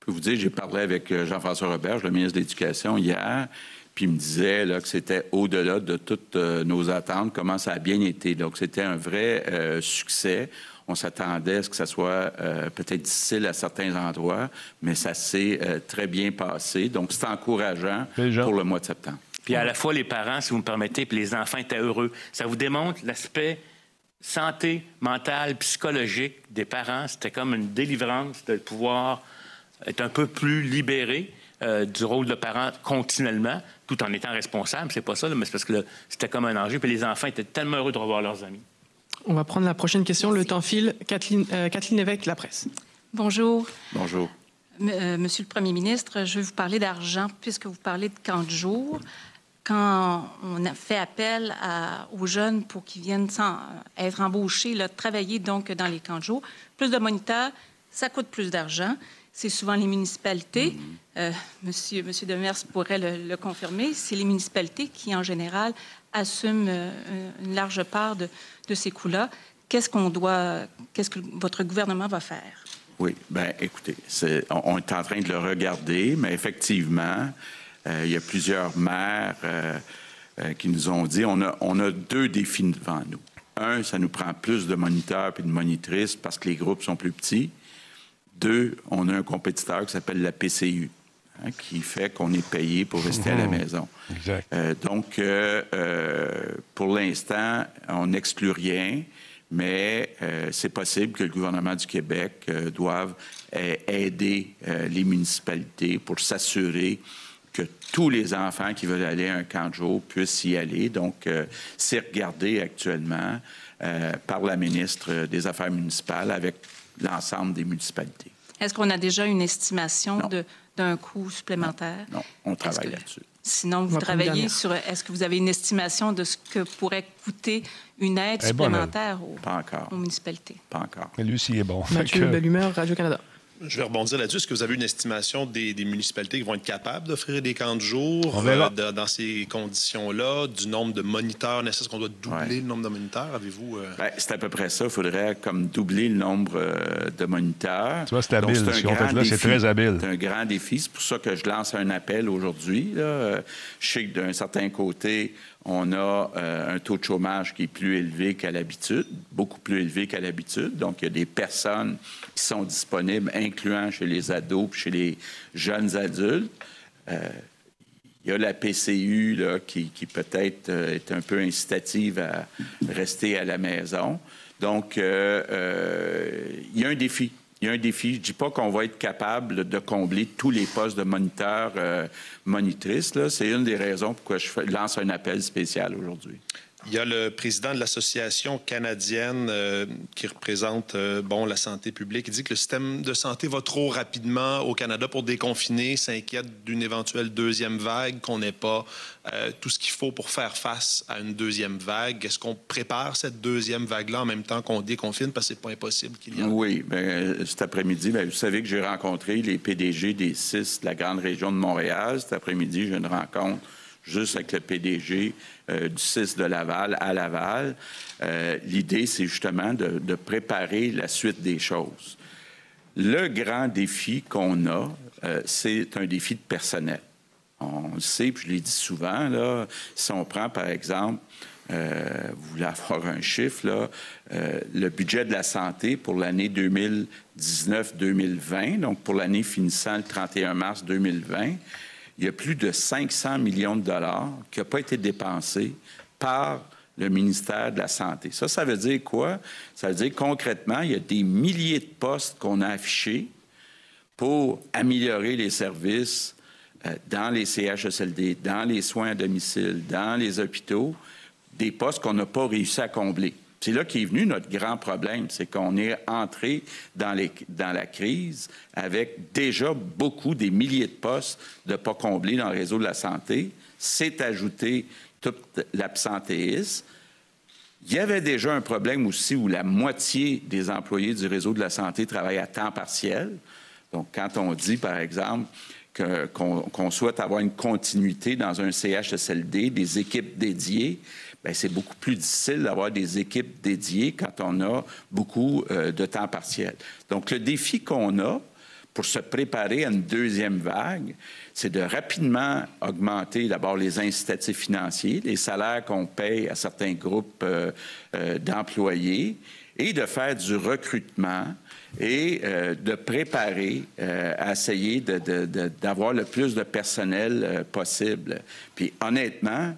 Je peux vous dire, j'ai parlé avec euh, Jean-François Roberge, le ministre de l'Éducation, hier, puis il me disait là, que c'était au-delà de toutes euh, nos attentes, comment ça a bien été. Donc, c'était un vrai euh, succès. On s'attendait à ce que ça soit euh, peut-être difficile à certains endroits, mais ça s'est très bien passé. Donc, c'est encourageant pour le mois de septembre. Puis à la fois, les parents, si vous me permettez, puis les enfants étaient heureux. Ça vous démontre l'aspect santé mentale, psychologique des parents. C'était comme une délivrance de pouvoir être un peu plus libéré. Euh, du rôle de parent continuellement, tout en étant responsable. C'est pas ça, mais c'est parce que c'était comme un enjeu. Puis les enfants étaient tellement heureux de revoir leurs amis. On va prendre la prochaine question. Le temps file. Kathleen, euh, Kathleen Lévesque, La Presse. Bonjour. Bonjour. Euh, monsieur le Premier ministre, je vais vous parler d'argent puisque vous parlez de camp de jour. Quand on a fait appel aux jeunes pour qu'ils viennent sans, être embauchés, là, travailler donc dans les camps de jour, plus de moniteurs, ça coûte plus d'argent c'est souvent les municipalités. Mm-hmm. Euh, monsieur, monsieur Demers pourrait le, confirmer. C'est les municipalités qui, en général, assument euh, une large part de, ces coûts-là. Qu'est-ce qu'on doit, qu'est-ce que votre gouvernement va faire? Oui, bien, écoutez, on, est en train de le regarder, mais effectivement, euh, il y a plusieurs maires qui nous ont dit on a, on a deux défis devant nous. Un, ça nous prend plus de moniteurs et de monitrices parce que les groupes sont plus petits. Deux, on a un compétiteur qui s'appelle la PCU. hein, qui fait qu'on est payé pour rester à la Mhm. maison. Exact. Euh, donc, euh, euh, pour l'instant, on n'exclut rien, mais c'est possible que le gouvernement du Québec doive aider les municipalités pour s'assurer que tous les enfants qui veulent aller à un camp de jour puissent y aller. Donc, c'est regardé actuellement par la ministre des Affaires municipales avec l'ensemble des municipalités. Est-ce qu'on a déjà une estimation d'un coût supplémentaire? Non, on travaille que- là-dessus. Sinon, On vous travaillez sur. Est-ce que vous avez une estimation de ce que pourrait coûter une aide supplémentaire aux, Pas encore. aux municipalités? Pas encore. Mais lui, s'il est bon. Mathieu que- Bellumeur, Radio-Canada. Je vais rebondir là-dessus. Est-ce que vous avez une estimation des, des municipalités qui vont être capables d'offrir des camps de jour euh, de- dans ces conditions-là, du nombre de moniteurs? Est-ce qu'on doit doubler Ouais. le nombre de moniteurs? Avez-vous... euh, Ben, c'est à peu près ça. Il faudrait comme doubler le nombre euh, de moniteurs. Tu vois, c'est Donc, habile, ce fait là, c'est défi. très habile. C'est un grand défi. C'est pour ça que je lance un appel aujourd'hui. là. Je sais que d'un certain côté, on a euh, un taux de chômage qui est plus élevé qu'à l'habitude, beaucoup plus élevé qu'à l'habitude. Donc, il y a des personnes qui sont disponibles, incluant chez les ados puis chez les jeunes adultes. Euh, il y a la PCU qui, peut-être euh, est un peu incitative à rester à la maison. Donc, il y a un défi. Il y a un défi. Je dis pas qu'on va être capable de combler tous les postes de moniteurs, euh, monitrices. C'est une des raisons pourquoi je lance un appel spécial aujourd'hui. Il y a le président de l'Association canadienne euh, qui représente euh, bon, la santé publique. Il dit que le système de santé va trop rapidement au Canada pour déconfiner, s'inquiète d'une éventuelle deuxième vague, qu'on n'ait pas euh, tout ce qu'il faut pour faire face à une deuxième vague. Est-ce qu'on prépare cette deuxième vague-là en même temps qu'on déconfine? Parce que c'est pas impossible qu'il y ait. Oui, euh, cet après-midi, ben, vous savez que j'ai rencontré les PDG des six de la grande région de Montréal. Cet après-midi, j'ai une rencontre juste avec le PDG euh, du 6 de Laval à Laval. Euh, L'idée, c'est justement de, préparer la suite des choses. Le grand défi qu'on a, euh, c'est un défi de personnel. On le sait, puis je l'ai dit souvent, là, si on prend par exemple, vous voulez avoir un chiffre, le budget de la santé pour l'année 2019-2020, donc pour l'année finissant le 31 mars 2020, il y a plus de 500 millions de dollars qui n'ont pas été dépensés par le ministère de la Santé. Ça, ça veut dire quoi? Ça veut dire concrètement, il y a des milliers de postes qu'on a affichés pour améliorer les services euh, dans les CHSLD, dans les soins à domicile, dans les hôpitaux, des postes qu'on n'a pas réussi à combler. C'est là qu'est venu notre grand problème, c'est qu'on est entré dans, la crise avec déjà beaucoup, des milliers de postes de pas comblés dans le réseau de la santé. C'est ajouté tout l'absentéisme. Il y avait déjà un problème aussi où la moitié des employés du réseau de la santé travaillent à temps partiel. Donc, quand on dit, par exemple, qu'on souhaite avoir une continuité dans un CHSLD, des équipes dédiées, c'est beaucoup plus difficile d'avoir des équipes dédiées quand on a beaucoup euh, de temps partiel. Donc, le défi qu'on a pour se préparer à une deuxième vague, c'est de rapidement augmenter d'abord les incitatifs financiers, les salaires qu'on paye à certains groupes euh, euh, d'employés, et de faire du recrutement et de préparer à essayer d'avoir le plus de personnel possible. Puis honnêtement,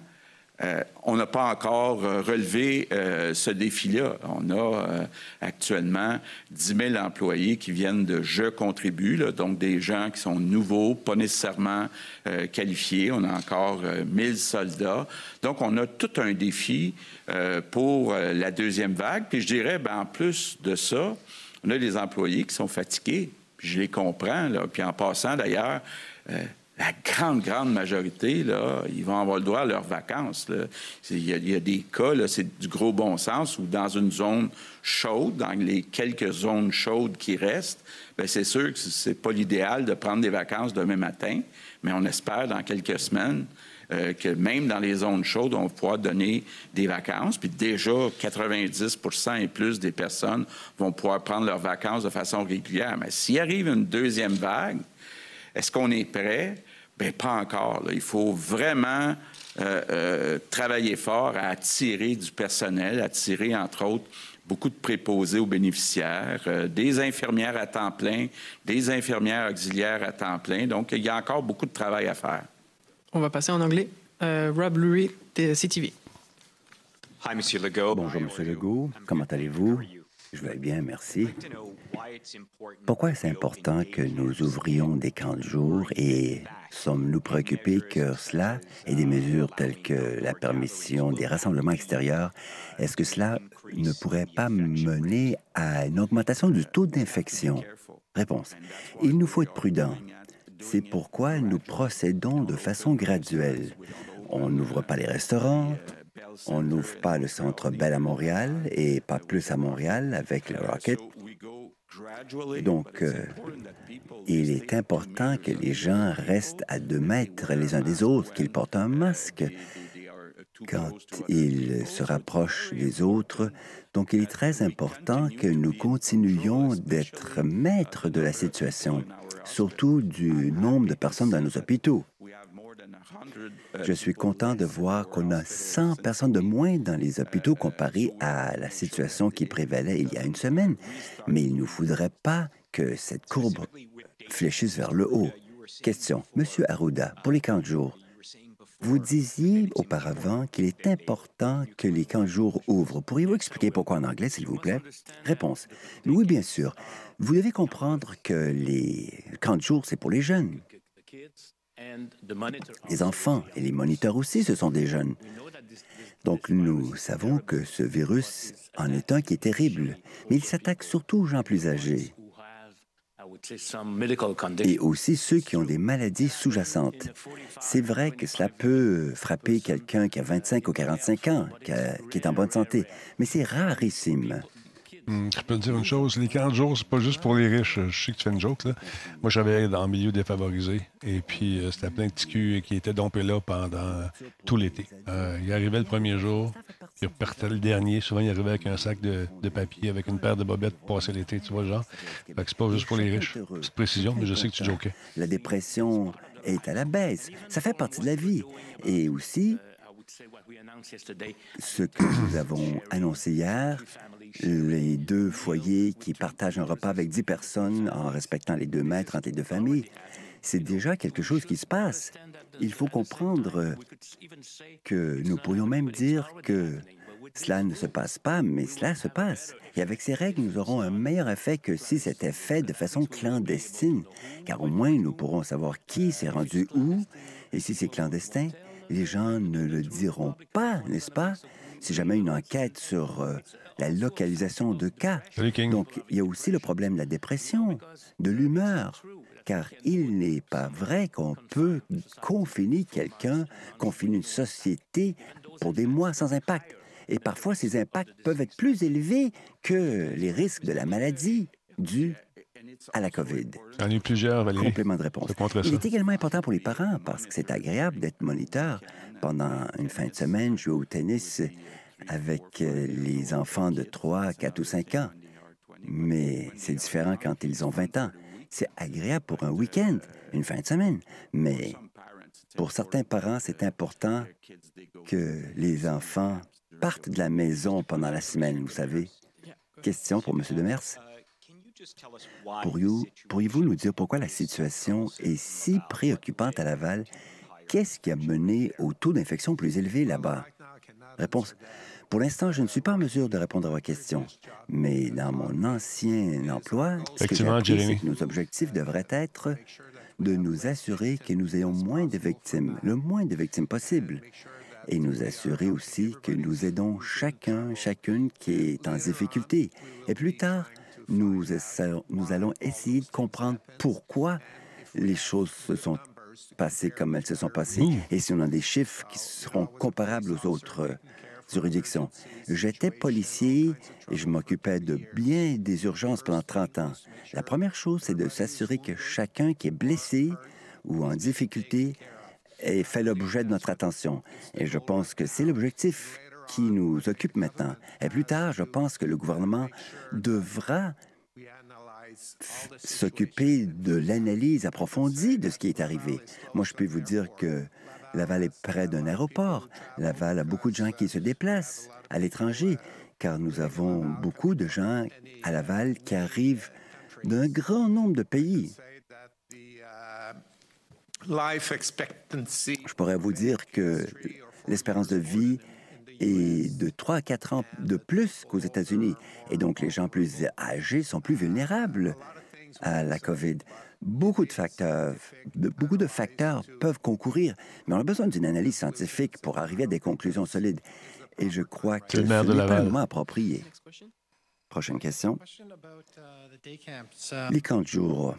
euh, on n'a pas encore euh, relevé euh, ce défi-là. On a actuellement 10 000 employés qui viennent de Je contribue, donc des gens qui sont nouveaux, pas nécessairement qualifiés. On a encore euh, 1000 soldats. Donc, on a tout un défi pour la deuxième vague. Puis je dirais, ben, en plus de ça, on a des employés qui sont fatigués. Je les comprends. Puis en passant, d'ailleurs, la grande, grande majorité, là, ils vont avoir le droit à leurs vacances. Il y, a, des cas, c'est du gros bon sens, où dans une zone chaude, dans les quelques zones chaudes qui restent, bien, c'est sûr que c'est pas l'idéal de prendre des vacances demain matin, mais on espère dans quelques semaines euh, que même dans les zones chaudes, on va pouvoir donner des vacances. Puis déjà, 90% et plus des personnes vont pouvoir prendre leurs vacances de façon régulière. Mais s'il arrive une deuxième vague, est-ce qu'on est prêt? Bien, pas encore. là. Il faut vraiment travaillé fort à attirer du personnel, attirer, entre autres, beaucoup de préposés aux bénéficiaires, des infirmières à temps plein, des infirmières auxiliaires à temps plein. Donc, il y a encore beaucoup de travail à faire. On va passer en anglais. Rob Lurie de CTV. Bonjour, Monsieur Legault. Comment allez-vous? Je vais bien, merci. Pourquoi est-ce important que nous ouvrions des camps de jour et sommes-nous préoccupés que cela et des mesures telles que la permission des rassemblements extérieurs, est-ce que cela ne pourrait pas mener à une augmentation du taux d'infection? Réponse. Il nous faut être prudents. C'est pourquoi nous procédons de façon graduelle. On n'ouvre pas les restaurants, on n'ouvre pas le Centre Bell à Montréal et pas plus à Montréal avec le Rocket. Donc, euh, il est important que les gens restent à deux mètres les uns des autres, qu'ils portent un masque quand ils se rapprochent des autres. Donc, il est très important que nous continuions d'être maîtres de la situation, surtout du nombre de personnes dans nos hôpitaux. Je suis content de voir qu'on a 100 personnes de moins dans les hôpitaux comparé à la situation qui prévalait il y a une semaine. Mais il ne faudrait pas que cette courbe fléchisse vers le haut. Question. Monsieur Arruda, pour les camps de jour, vous disiez auparavant qu'il est important que les camps de jour ouvrent. Pourriez-vous expliquer pourquoi en anglais, s'il vous plaît? Réponse. Oui, bien sûr. Vous devez comprendre que les camps de jour, c'est pour les jeunes. Les enfants et les moniteurs aussi, ce sont des jeunes. Donc nous savons que ce virus en est un qui est terrible, mais il s'attaque surtout aux gens plus âgés et aussi ceux qui ont des maladies sous-jacentes. C'est vrai que cela peut frapper quelqu'un qui a 25 ou 45 ans, qui, est en bonne santé, mais c'est rarissime. Hmm, je peux te dire une chose, les 40 jours, c'est pas juste pour les riches. Je sais que tu fais une joke, là. Moi, j'avais dans le milieu défavorisé. Et puis, euh, c'était plein de petits culs qui étaient dompés là pendant tout l'été. Euh, il arrivait le premier jour, il repartait le dernier. Souvent, il arrivait avec un sac de, papier, avec une paire de bobettes pour passer l'été, tu vois, genre. Fait que c'est pas juste pour les riches. Petite précision, mais je sais que tu jokais. La dépression est à la baisse. Ça fait partie de la vie. Et aussi, ce que nous avons annoncé hier, les deux foyers qui partagent un repas avec dix personnes en respectant les deux mètres entre les deux familles, c'est déjà quelque chose qui se passe. Il faut comprendre que nous pourrions même dire que cela ne se passe pas, mais cela se passe. Et avec ces règles, nous aurons un meilleur effet que si c'était fait de façon clandestine, car au moins nous pourrons savoir qui s'est rendu où, et si c'est clandestin, les gens ne le diront pas, n'est-ce pas? Si jamais une enquête sur euh, la localisation de cas. Donc, il y a aussi le problème de la dépression, de l'humeur, car il n'est pas vrai qu'on peut confiner quelqu'un, confiner une société pour des mois sans impact. Et parfois, ces impacts peuvent être plus élevés que les risques de la maladie due à la COVID. Plusieurs, Valérie. Complément de réponse. Il est également important pour les parents parce que c'est agréable d'être moniteur pendant une fin de semaine, jouer au tennis avec euh, les enfants de 3, 4 ou 5 ans. Mais c'est différent quand ils ont 20 ans. C'est agréable pour un week-end, une fin de semaine. Mais pour certains parents, c'est important que les enfants partent de la maison pendant la semaine, vous savez. Question pour M. Demers. Pourriez-vous nous dire pourquoi la situation est si préoccupante à Laval? Qu'est-ce qui a mené au taux d'infection plus élevé là-bas? Réponse. Pour l'instant, je ne suis pas en mesure de répondre à vos questions, mais dans mon ancien emploi, ce que appris, c'est que nos objectifs devraient être de nous assurer que nous ayons moins de victimes, le moins de victimes possible, et nous assurer aussi que nous aidons chacun, chacune qui est en difficulté. Et plus tard, nous, nous allons essayer de comprendre pourquoi les choses se sont passées comme elles se sont passées, et si on a des chiffres qui seront comparables aux autres juridiction. J'étais policier et je m'occupais de bien des urgences pendant 30 ans. La première chose, c'est de s'assurer que chacun qui est blessé ou en difficulté ait fait l'objet de notre attention. Et je pense que c'est l'objectif qui nous occupe maintenant. Et plus tard, je pense que le gouvernement devra s'occuper de l'analyse approfondie de ce qui est arrivé. Moi, je peux vous dire que Laval est près d'un aéroport. Laval a beaucoup de gens qui se déplacent à l'étranger, car nous avons beaucoup de gens à Laval qui arrivent d'un grand nombre de pays. Je pourrais vous dire que l'espérance de vie est de 3 à 4 ans de plus qu'aux États-Unis. Et donc, les gens plus âgés sont plus vulnérables à la COVID. Beaucoup de facteurs, beaucoup de facteurs peuvent concourir, mais on a besoin d'une analyse scientifique pour arriver à des conclusions solides. Et je crois que ce n'est pas le moment approprié. Prochaine question. Les camps de jour.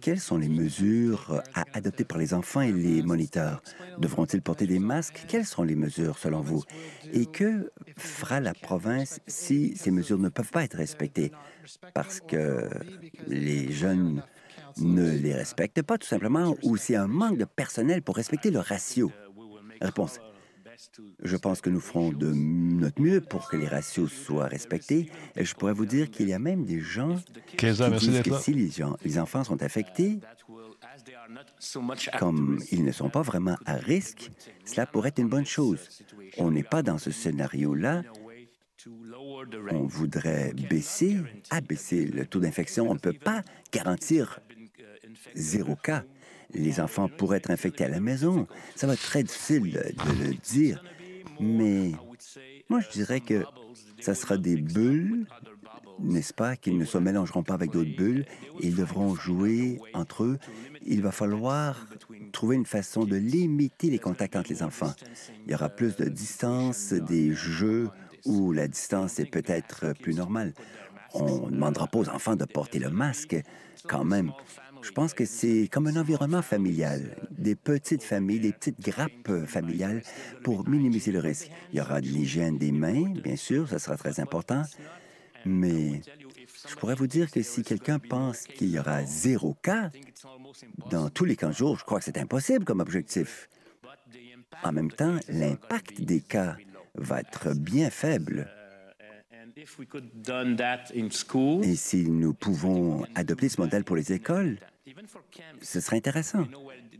Quelles sont les mesures à adopter par les enfants et les moniteurs? Devront-ils porter des masques? Quelles sont les mesures selon vous? Et que fera la province si ces mesures ne peuvent pas être respectées? parce que les jeunes ne les respectent pas tout simplement ou c'est un manque de personnel pour respecter le ratio? Réponse. Je pense que nous ferons de notre mieux pour que les ratios soient respectés. Et je pourrais vous dire qu'il y a même des gens qui disent que si les, gens, les enfants sont affectés, comme ils ne sont pas vraiment à risque, cela pourrait être une bonne chose. On n'est pas dans ce scénario-là. On voudrait baisser, abaisser le taux d'infection. On ne peut pas garantir zéro cas les enfants pourraient être infectés à la maison. Ça va être très difficile de, le dire, mais moi, je dirais que ça sera des bulles, n'est-ce pas, qu'ils ne se mélangeront pas avec d'autres bulles. Ils devront jouer entre eux. Il va falloir trouver une façon de limiter les contacts entre les enfants. Il y aura plus de distance, des jeux où la distance est peut-être plus normale. On ne demandera pas aux enfants de porter le masque quand même. Je pense que c'est comme un environnement familial, des petites familles, des petites grappes familiales pour minimiser le risque. Il y aura de l'hygiène des mains, bien sûr, ça sera très important, mais je pourrais vous dire que si quelqu'un pense qu'il y aura zéro cas dans tous les 15 jours, je crois que c'est impossible comme objectif. En même temps, l'impact des cas va être bien faible. Et si nous pouvons adopter ce modèle pour les écoles, ce serait intéressant.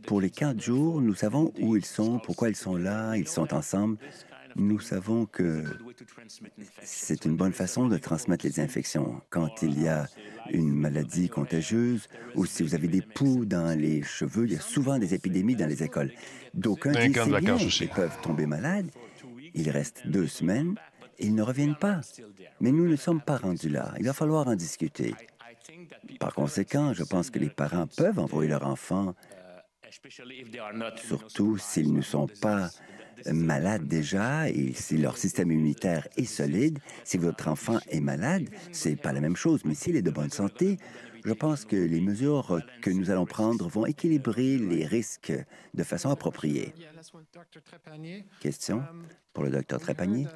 Pour les quatre jours, nous savons où ils sont, pourquoi ils sont là, ils sont ensemble. Nous savons que c'est une bonne façon de transmettre les infections. Quand il y a une maladie contagieuse ou si vous avez des poux dans les cheveux, il y a souvent des épidémies dans les écoles. D'aucuns disent qu'ils peuvent tomber malades. Il reste deux semaines ils ne reviennent pas. Mais nous ne sommes pas rendus là. Il va falloir en discuter. Par conséquent, je pense que les parents peuvent envoyer leurs enfants, surtout s'ils ne sont pas malades déjà et si leur système immunitaire est solide. Si votre enfant est malade, c'est pas la même chose, mais s'il est de bonne santé, je pense que les mesures que nous allons prendre vont équilibrer les risques de façon appropriée. Question pour le docteur Trépanier.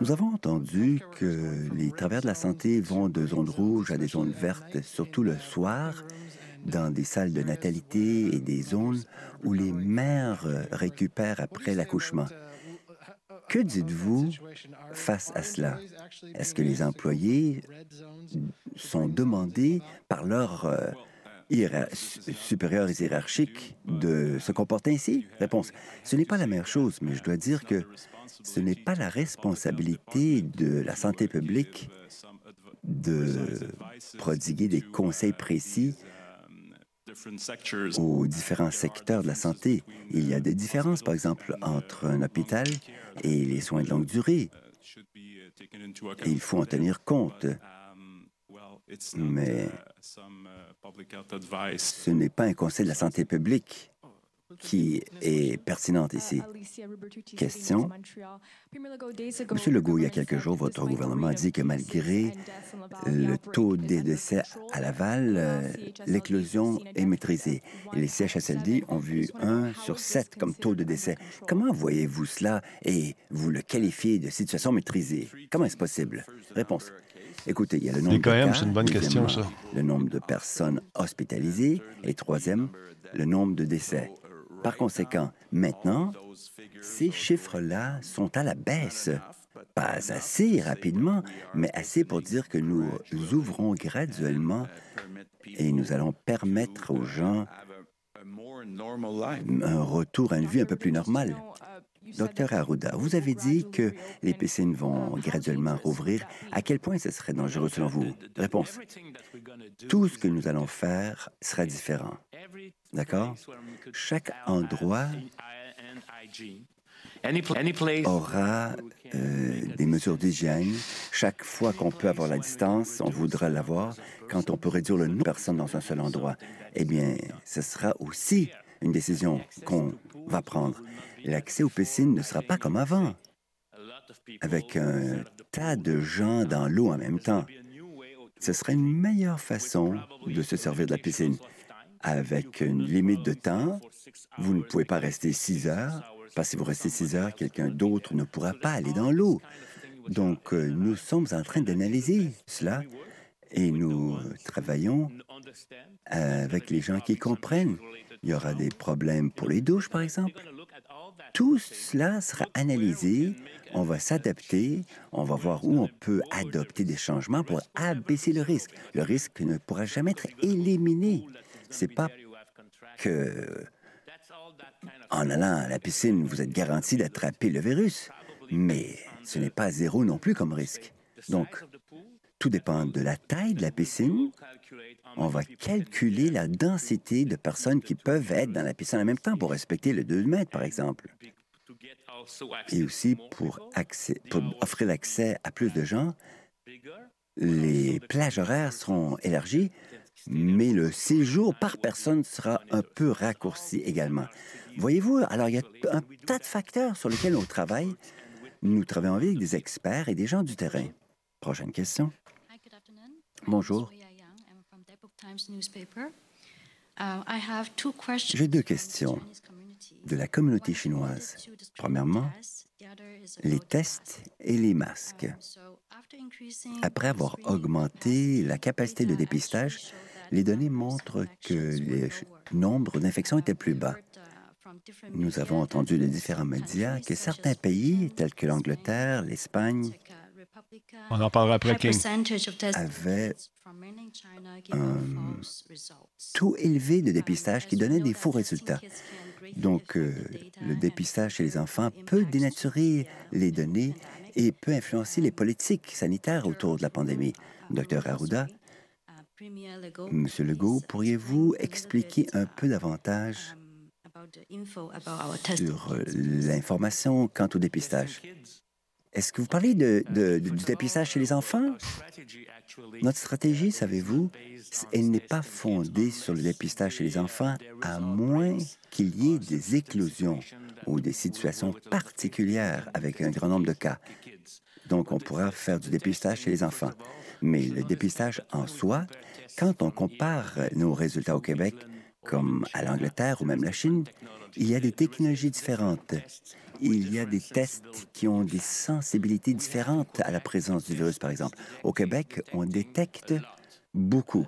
Nous avons entendu que les travailleurs de la santé vont de zones rouges à des zones vertes, surtout le soir, dans des salles de natalité et des zones où les mères récupèrent après l'accouchement. Que dites-vous face à cela? Est-ce que les employés sont demandés par leurs euh, supérieurs hiérarchiques de se comporter ainsi? Réponse. Ce n'est pas la meilleure chose, mais je dois dire que ce n'est pas la responsabilité de la santé publique de prodiguer des conseils précis aux différents secteurs de la santé. Il y a des différences, par exemple, entre un hôpital et les soins de longue durée. Il faut en tenir compte. Mais ce n'est pas un conseil de la santé publique qui est pertinente ici. Question. Monsieur Legault, il y a quelques jours, votre gouvernement a dit que malgré le taux des décès à Laval, euh, l'éclosion est maîtrisée. Et les CHSLD ont vu 1 sur 7 comme taux de décès. Comment voyez-vous cela et vous le qualifiez de situation maîtrisée? Comment est-ce possible? Réponse. Écoutez, il y a le nombre de cas, une bonne question, ça. le nombre de personnes hospitalisées et troisième, le nombre de décès. Par conséquent, maintenant, ces chiffres-là sont à la baisse. Pas assez rapidement, mais assez pour dire que nous ouvrons graduellement et nous allons permettre aux gens un retour à une vie un peu plus normale. Docteur Arruda, vous avez dit que les piscines vont graduellement rouvrir. À quel point ce serait dangereux selon vous? Réponse. Tout ce que nous allons faire sera différent. D'accord? Chaque endroit aura euh, des mesures d'hygiène. Chaque fois qu'on peut avoir la distance, on voudra l'avoir. Quand on peut réduire le nombre de personnes dans un seul endroit, eh bien, ce sera aussi une décision qu'on va prendre. L'accès aux piscines ne sera pas comme avant, avec un tas de gens dans l'eau en même temps. Ce serait une meilleure façon de se servir de la piscine. Avec une limite de temps, vous ne pouvez pas rester six heures, parce que si vous restez six heures, quelqu'un d'autre ne pourra pas aller dans l'eau. Donc, euh, nous sommes en train d'analyser cela et nous travaillons avec les gens qui comprennent. Il y aura des problèmes pour les douches, par exemple. Tout cela sera analysé, on va s'adapter, on va voir où on peut adopter des changements pour abaisser le risque. Le risque ne pourra jamais être éliminé. C'est pas que en allant à la piscine, vous êtes garanti d'attraper le virus, mais ce n'est pas zéro non plus comme risque. Donc, tout dépend de la taille de la piscine. On va calculer la densité de personnes qui peuvent être dans la piscine en même temps pour respecter le 2 mètres, par exemple. Et aussi pour, pour offrir l'accès à plus de gens, les plages horaires seront élargies, mais le séjour par personne sera un peu raccourci également. Voyez-vous, alors il y a un tas de facteurs sur lesquels on travaille. Nous travaillons avec des experts et des gens du terrain. Prochaine question. Bonjour. J'ai deux questions de la communauté chinoise. Premièrement, les tests et les masques. Après avoir augmenté la capacité de dépistage, les données montrent que le nombre d'infections était plus bas. Nous avons entendu de différents médias que certains pays, tels que l'Angleterre, l'Espagne, on en parlera après King. avait un taux élevé de dépistage qui donnait des faux résultats. Donc, euh, le dépistage chez les enfants peut dénaturer les données et peut influencer les politiques sanitaires autour de la pandémie. Docteur Arruda, Monsieur Legault, pourriez-vous expliquer un peu davantage sur euh, l'information quant au dépistage? Est-ce que vous parlez de, du dépistage chez les enfants? Notre stratégie, savez-vous, elle n'est pas fondée sur le dépistage chez les enfants, à moins qu'il y ait des éclosions ou des situations particulières avec un grand nombre de cas. Donc, on pourra faire du dépistage chez les enfants. Mais le dépistage en soi, quand on compare nos résultats au Québec, comme à l'Angleterre ou même la Chine, il y a des technologies différentes il y a des tests qui ont des sensibilités différentes à la présence du virus, par exemple. Au Québec, on détecte beaucoup.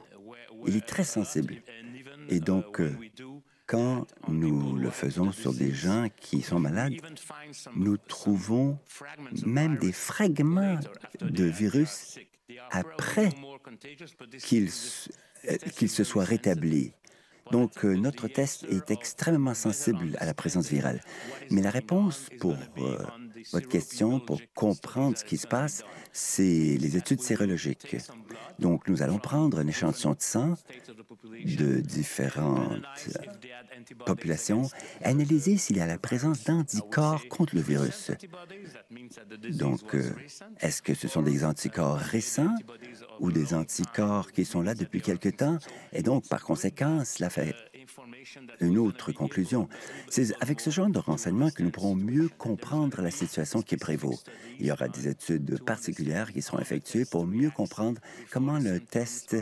Il est très sensible. Et donc, euh, quand nous le faisons sur des gens qui sont malades, nous trouvons même des fragments de virus après qu'ils euh, se soient rétablis. Donc, euh, notre test est extrêmement sensible à la présence virale. Mais la réponse pour euh, votre question, pour comprendre ce qui se passe, c'est les études sérologiques. Donc, nous allons prendre un échantillon de sang de différentes populations, analyser s'il y a la présence d'anticorps contre le virus. Donc, euh, est-ce que ce sont des anticorps récents ou des anticorps qui sont là depuis quelque temps? Et donc, par conséquent, cela fait une autre conclusion. C'est avec ce genre de renseignements que nous pourrons mieux comprendre la situation qui prévaut. Il y aura des études particulières qui seront effectuées pour mieux comprendre comment le test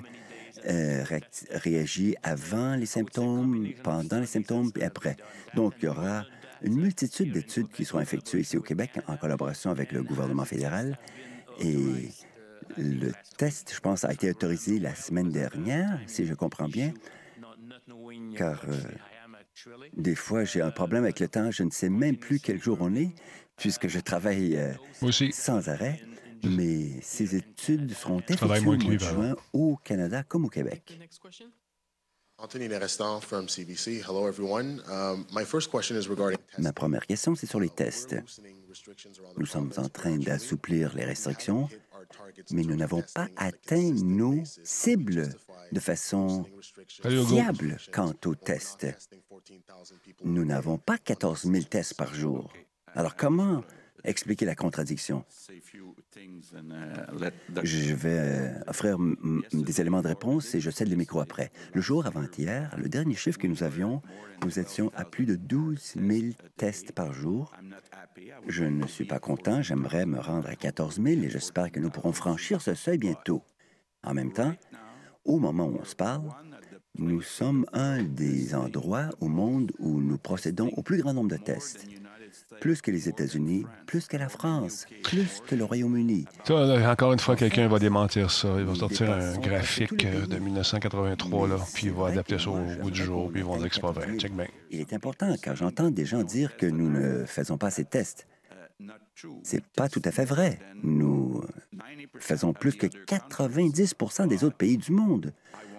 euh, réagit avant les symptômes, pendant les symptômes et après. Donc, il y aura une multitude d'études qui seront effectuées ici au Québec en collaboration avec le gouvernement fédéral. Et le test, je pense, a été autorisé la semaine dernière, si je comprends bien, car euh, des fois, j'ai un problème avec le temps. Je ne sais même plus quel jour on est, puisque je travaille euh, sans arrêt. mais ces études seront effectuées au mois de juin au Canada comme au Québec. Anthony Nerestan from CBC. Hello, everyone. Um, my first question is regarding Ma première question, c'est sur les tests. Nous sommes en train d'assouplir les restrictions, mais nous n'avons pas atteint nos cibles de façon fiable quant aux tests. Nous n'avons pas 14 000 tests par jour. Alors comment expliquer la contradiction? Je vais euh, offrir des éléments de réponse et je cède le micro après. Le jour avant-hier, le dernier chiffre que nous avions, nous étions à plus de 12 000 tests par jour. Je ne suis pas content, j'aimerais me rendre à 14 000 et j'espère que nous pourrons franchir ce seuil bientôt. En même temps, au moment où on se parle, nous sommes un des endroits au monde où nous procédons au plus grand nombre de tests plus que les États-Unis, plus que la France, plus que le Royaume-Uni. encore une fois, quelqu'un va démentir ça. Il va sortir un graphique euh, de 1983, là, puis il va adapter ça au bout du jour, puis ils vont dire que c'est pas vrai. Check Il est important, car j'entends des gens dire que nous ne faisons pas ces tests. C'est pas tout à fait vrai. Nous faisons plus que 90% des autres pays du monde.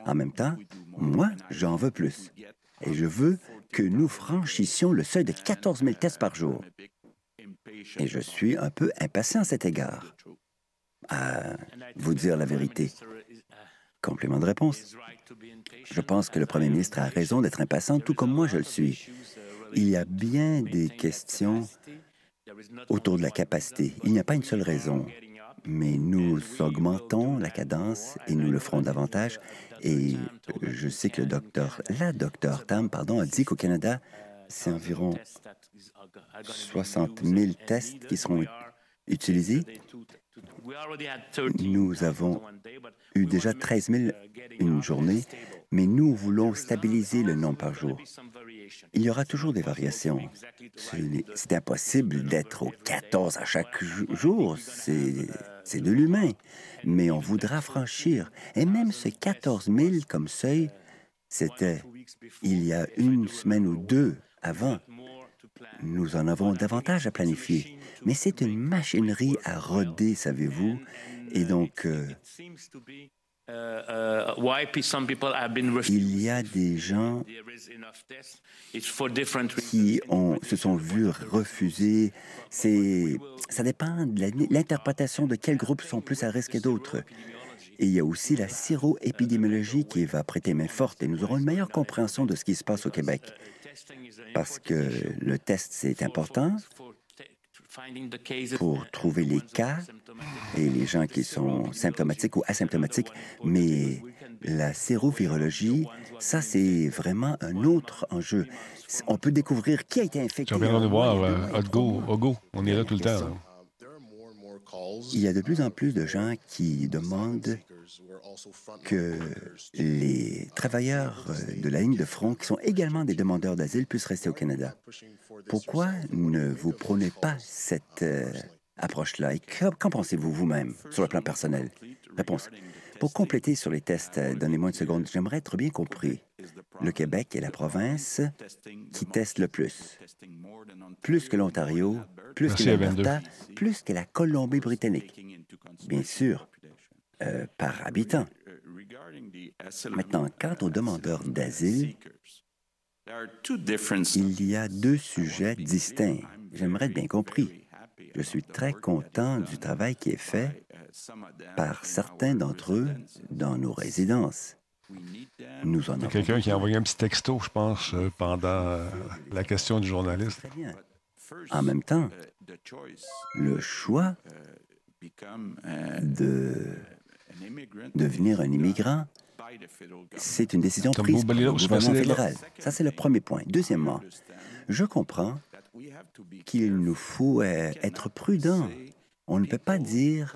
En même temps, moi, j'en veux plus. Et je veux que nous franchissions le seuil de 14 000 tests par jour. Et je suis un peu impatient à cet égard. À vous dire la vérité. Complément de réponse. Je pense que le Premier ministre a raison d'être impatient, tout comme moi je le suis. Il y a bien des questions autour de la capacité. Il n'y a pas une seule raison mais nous augmentons la cadence et nous le ferons davantage. Et je sais que le docteur, la docteur Tam, pardon, a dit qu'au Canada, c'est environ 60 000 tests qui seront utilisés. Nous avons eu déjà 13 000 une journée, mais nous voulons stabiliser le nombre par jour. Il y aura toujours des variations. C'est impossible d'être au 14 à chaque jour. C'est de l'humain. Mais on voudra franchir. Et même ce 14 000 comme seuil, c'était il y a une semaine ou deux avant. Nous en avons davantage à planifier. Mais c'est une machinerie à roder, savez-vous. Et donc, euh, il y a des gens qui ont, se sont vus refuser. Ça dépend de l'interprétation de quels groupes sont plus à risque que d'autres. Et il y a aussi la syro-épidémiologie qui va prêter main forte et nous aurons une meilleure compréhension de ce qui se passe au Québec. Parce que le test, c'est important pour trouver les cas et les gens qui sont symptomatiques ou asymptomatiques, mais la sérovirologie, ça, c'est vraiment un autre enjeu. On peut découvrir qui a été infecté. Tu viens de voir, euh, Ogo, on est là tout le temps. Il y a de plus en plus de gens qui demandent que les travailleurs euh, de la ligne de front, qui sont également des demandeurs d'asile, puissent rester au Canada. Pourquoi ne vous prenez pas cette euh, approche-là? Et qu'en pensez-vous vous-même sur le plan personnel? Réponse. Pour compléter sur les tests, euh, donnez-moi une seconde, j'aimerais être bien compris. Le Québec est la province qui teste le plus. Plus que l'Ontario, plus que l'Alberta, plus que la Colombie-Britannique. Bien sûr, euh, par habitant. Maintenant, quant aux demandeurs d'asile, il y a deux sujets distincts. J'aimerais être bien compris. Je suis très content du travail qui est fait par certains d'entre eux dans nos résidences. Nous en Il y a quelqu'un qui a envoyé un petit texto, je pense, euh, pendant euh, la question du journaliste. Très bien. En même temps, le choix de devenir un immigrant, c'est une décision prise par le gouvernement fédéral. Ça, c'est le premier point. Deuxièmement, je comprends qu'il nous faut euh, être prudents. On ne peut pas dire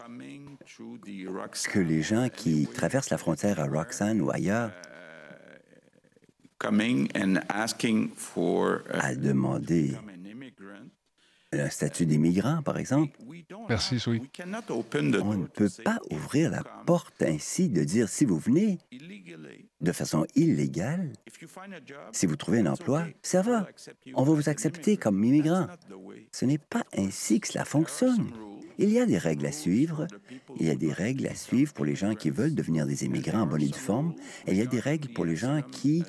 que les gens qui traversent la frontière à Roxanne ou ailleurs à demander un statut d'immigrant, par exemple. Merci, oui. On ne peut pas ouvrir la porte ainsi de dire si vous venez de façon illégale, si vous trouvez un emploi, ça va. On va vous accepter comme immigrant. Ce n'est pas ainsi que cela fonctionne. Il y a des règles à suivre. Il y a des règles à suivre pour les gens qui veulent devenir des immigrants en bonne et due forme. Et il y a des règles pour les gens qui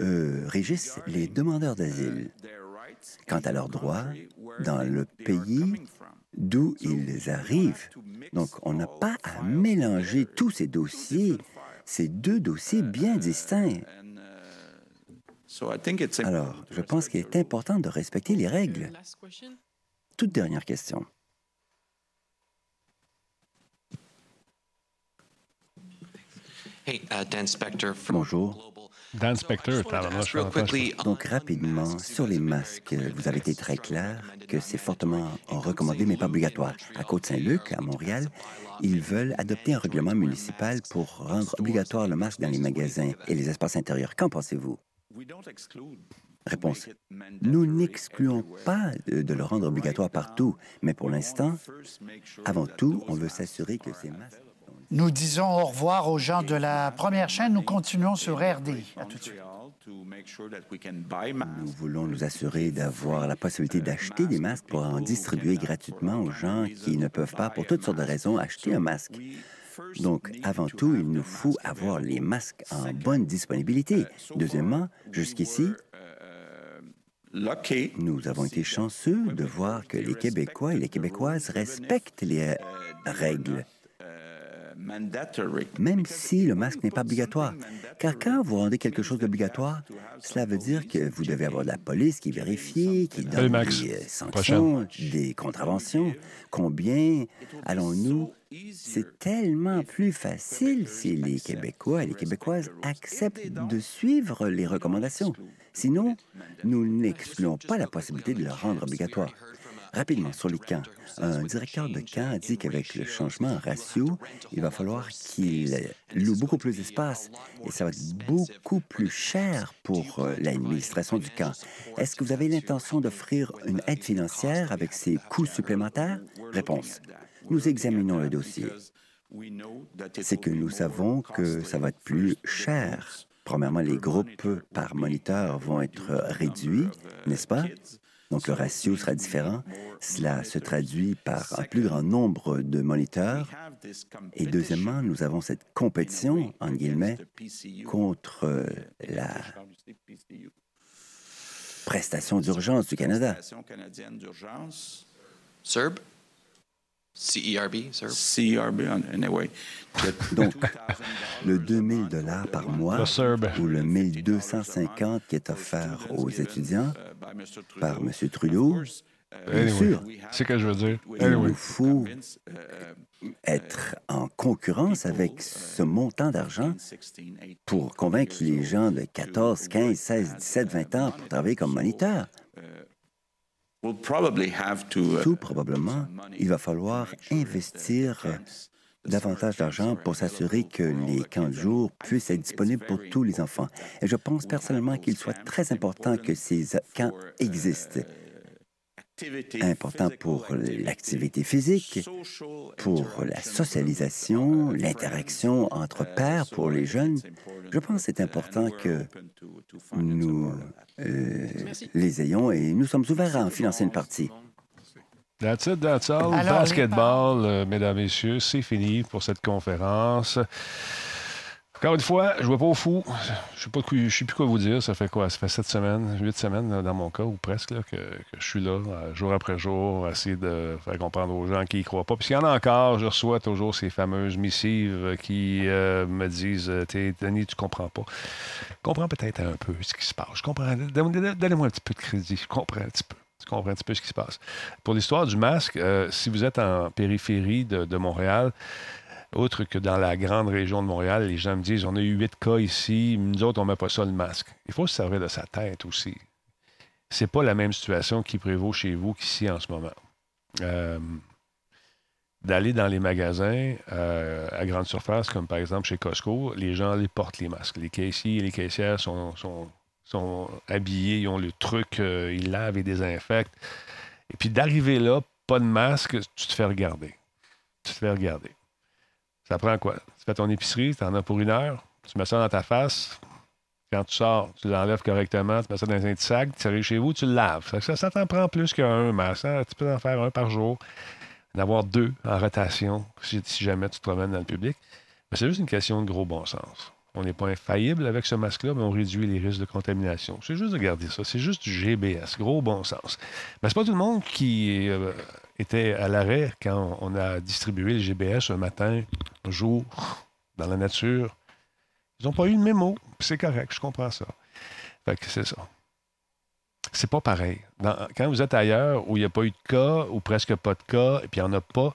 euh, régissent les demandeurs d'asile. Quant à leurs droits dans le pays d'où ils arrivent. Donc, on n'a pas à mélanger tous ces dossiers, ces deux dossiers bien distincts. Alors, je pense qu'il est important de respecter les règles. Toute dernière question. Uh, Bonjour. Dan Spector, Donc, rapidement, sur les masques, vous avez été très clair que c'est fortement recommandé, mais pas obligatoire. À Côte-Saint-Luc, à Montréal, ils veulent adopter un règlement municipal pour rendre obligatoire le masque dans les magasins et les espaces intérieurs. Qu'en pensez-vous? Réponse. Nous n'excluons pas de, le rendre obligatoire partout, mais pour l'instant, avant tout, on veut s'assurer que ces masques nous disons au revoir aux gens de la première chaîne. Nous continuons sur RD. À tout de suite. Nous voulons nous assurer d'avoir la possibilité d'acheter des masques pour en distribuer gratuitement aux gens qui ne peuvent pas, pour toutes sortes de raisons, acheter un masque. Donc, avant tout, il nous faut avoir les masques en bonne disponibilité. Deuxièmement, jusqu'ici, nous avons été chanceux de voir que les Québécois et les Québécoises respectent les règles même si le masque n'est pas obligatoire. Car quand vous rendez quelque chose d'obligatoire, cela veut dire que vous devez avoir de la police qui vérifie, qui donne des sanctions, des contraventions. Combien allons-nous? C'est tellement plus facile si les Québécois et les Québécoises acceptent de suivre les recommandations. Sinon, nous n'excluons pas la possibilité de le rendre obligatoire. Rapidement, sur les camps. Un directeur de camp a dit qu'avec le changement en ratio, il va falloir qu'il loue beaucoup plus d'espace et ça va être beaucoup plus cher pour euh, l'administration du camp. Est-ce que vous avez l'intention d'offrir une aide financière avec ces coûts supplémentaires? Réponse. Nous examinons le dossier. C'est que nous savons que ça va être plus cher. Premièrement, les groupes par moniteur vont être réduits, n'est-ce pas? Donc le ratio sera différent. Cela se traduit par un plus grand nombre de moniteurs. Et deuxièmement, nous avons cette compétition, en guillemets, contre la prestation d'urgence du Canada. CERB? CERB, anyway. Donc, le 2000 dollars par mois ou le 1250 qui est offert aux étudiants par M. Trudeau, bien sûr. C'est ce que je veux dire. Il nous faut être en concurrence avec ce montant d'argent pour convaincre les gens de 14, 15, 16, 17, 20 ans pour travailler comme moniteur. Uh, Tout probablement, il va falloir investir davantage d'argent pour s'assurer que les camps de jour puissent être disponibles pour tous les enfants. Et je pense personnellement qu'il soit très important que ces camps existent. Important pour l'activité physique, pour la socialisation, l'interaction entre pairs pour les jeunes. Je pense que c'est important que nous euh, les ayons et nous sommes ouverts à en financer une partie. That's it, that's all. Basketball, euh, mesdames, messieurs, c'est fini pour cette conférence. Encore une fois, je ne vois pas au fou. Je ne sais plus quoi vous dire. Ça fait quoi? Ça fait sept semaines, huit semaines dans mon cas, ou presque, que, je suis là, euh, jour après jour, à essayer de faire comprendre aux gens qui n'y croient pas. Puis y en a encore, je reçois toujours ces fameuses missives qui euh, me disent Denis, tu comprends pas. Je comprends peut-être un peu ce qui se passe. Je comprends. Donnez-moi un petit peu de crédit. Je comprends un petit peu. Tu comprends un petit peu ce qui se passe. Pour l'histoire du masque, euh, si vous êtes en périphérie de, Montréal, autre que dans la grande région de Montréal, les gens me disent on a eu huit cas ici, nous autres, on ne met pas ça le masque. Il faut se servir de sa tête aussi. C'est pas la même situation qui prévaut chez vous qu'ici en ce moment. Euh, d'aller dans les magasins euh, à grande surface, comme par exemple chez Costco, les gens les portent les masques. Les caissiers et les caissières sont habillés, ils ont le truc, euh, ils lavent et désinfectent. Et puis d'arriver là, pas de masque, tu te fais regarder. Tu te fais regarder. Ça prend quoi? Tu fais ton épicerie, tu en as pour une heure, tu mets ça dans ta face. Quand tu sors, tu l'enlèves correctement, tu mets ça dans un petit sac, tu arrives chez vous, tu le laves. Ça, t'en prend plus qu'un. Hein? Tu peux en faire un par jour. d'avoir deux en rotation si, jamais tu te promènes dans le public. Mais c'est juste une question de gros bon sens. On n'est pas infaillible avec ce masque-là, mais on réduit les risques de contamination. C'est juste de garder ça. C'est juste du GBS, gros bon sens. Mais c'est pas tout le monde qui euh, était à l'arrêt quand on a distribué le GBS un matin, un jour, dans la nature. Ils n'ont pas eu le mémo. C'est correct, je comprends ça. Fait que c'est ça. C'est pas pareil. quand vous êtes ailleurs où il n'y a pas eu de cas, ou presque pas de cas, et puis il n'y en a pas,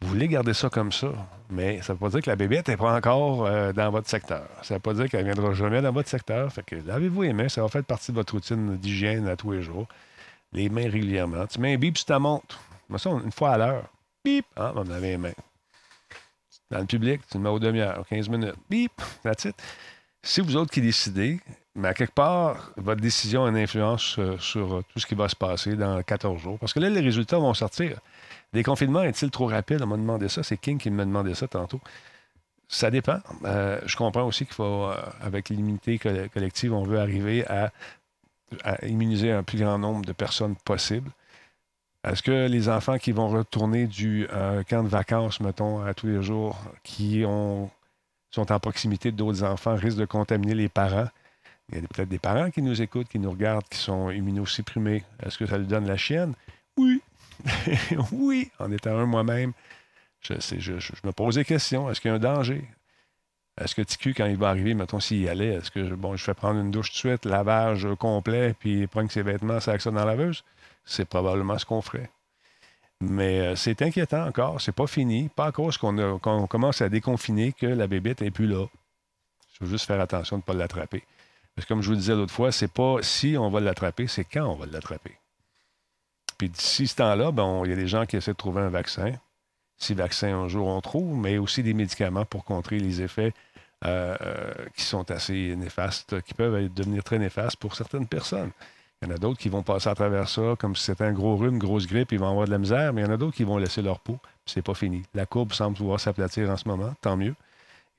vous voulez garder ça comme ça. Mais ça ne veut pas dire que la bébête n'est pas encore euh, dans votre secteur. Ça ne veut pas dire qu'elle ne viendra jamais dans votre secteur. Fait que lavez-vous les mains, ça va faire partie de votre routine d'hygiène à tous les jours. Les mains régulièrement. Tu mets un bip sur ta montre. Une fois à l'heure. Bip! Ah, on avait les mains. Dans le public, tu le mets aux demi-heure, 15 minutes. Bip! That's it. C'est vous autres qui décidez, mais à quelque part, votre décision a une influence euh, sur, euh, tout ce qui va se passer dans 14 jours. Parce que là, les résultats vont sortir. Déconfinement est-il trop rapide? On m'a demandé ça. C'est King qui m'a demandé ça tantôt. Ça dépend. Euh, je comprends aussi qu'il faut, avec l'immunité collective, on veut arriver à, immuniser un plus grand nombre de personnes possible. Est-ce que les enfants qui vont retourner du camp de vacances, mettons, à tous les jours, qui ont, sont en proximité d'autres enfants, risquent de contaminer les parents? Il y a peut-être des parents qui nous écoutent, qui nous regardent, qui sont immunosupprimés. Est-ce que ça lui donne la chienne? Oui. oui, en étant un moi-même. Je, me pose des questions. Est-ce qu'il y a un danger? Est-ce que TQ, quand il va arriver, mettons s'il y allait, est-ce que bon, je fais prendre une douche tout de suite, lavage complet, puis prendre ses vêtements, ça ça dans la laveuse? C'est probablement ce qu'on ferait. Mais euh, c'est inquiétant encore, c'est pas fini. Pas à cause qu'on commence à déconfiner que la bébête n'est plus là. Il faut juste faire attention de ne pas l'attraper. Parce que comme je vous le disais l'autre fois, c'est pas si on va l'attraper, c'est quand on va l'attraper. Puis d'ici ce temps-là, il y a des gens qui essaient de trouver un vaccin. Si vaccin un jour on trouve, mais aussi des médicaments pour contrer les effets euh, euh, qui sont assez néfastes, qui peuvent devenir très néfastes pour certaines personnes. Il y en a d'autres qui vont passer à travers ça comme si c'était un gros rhume, grosse grippe, ils vont avoir de la misère, mais il y en a d'autres qui vont laisser leur peau, c'est pas fini. La courbe semble pouvoir s'aplatir en ce moment, tant mieux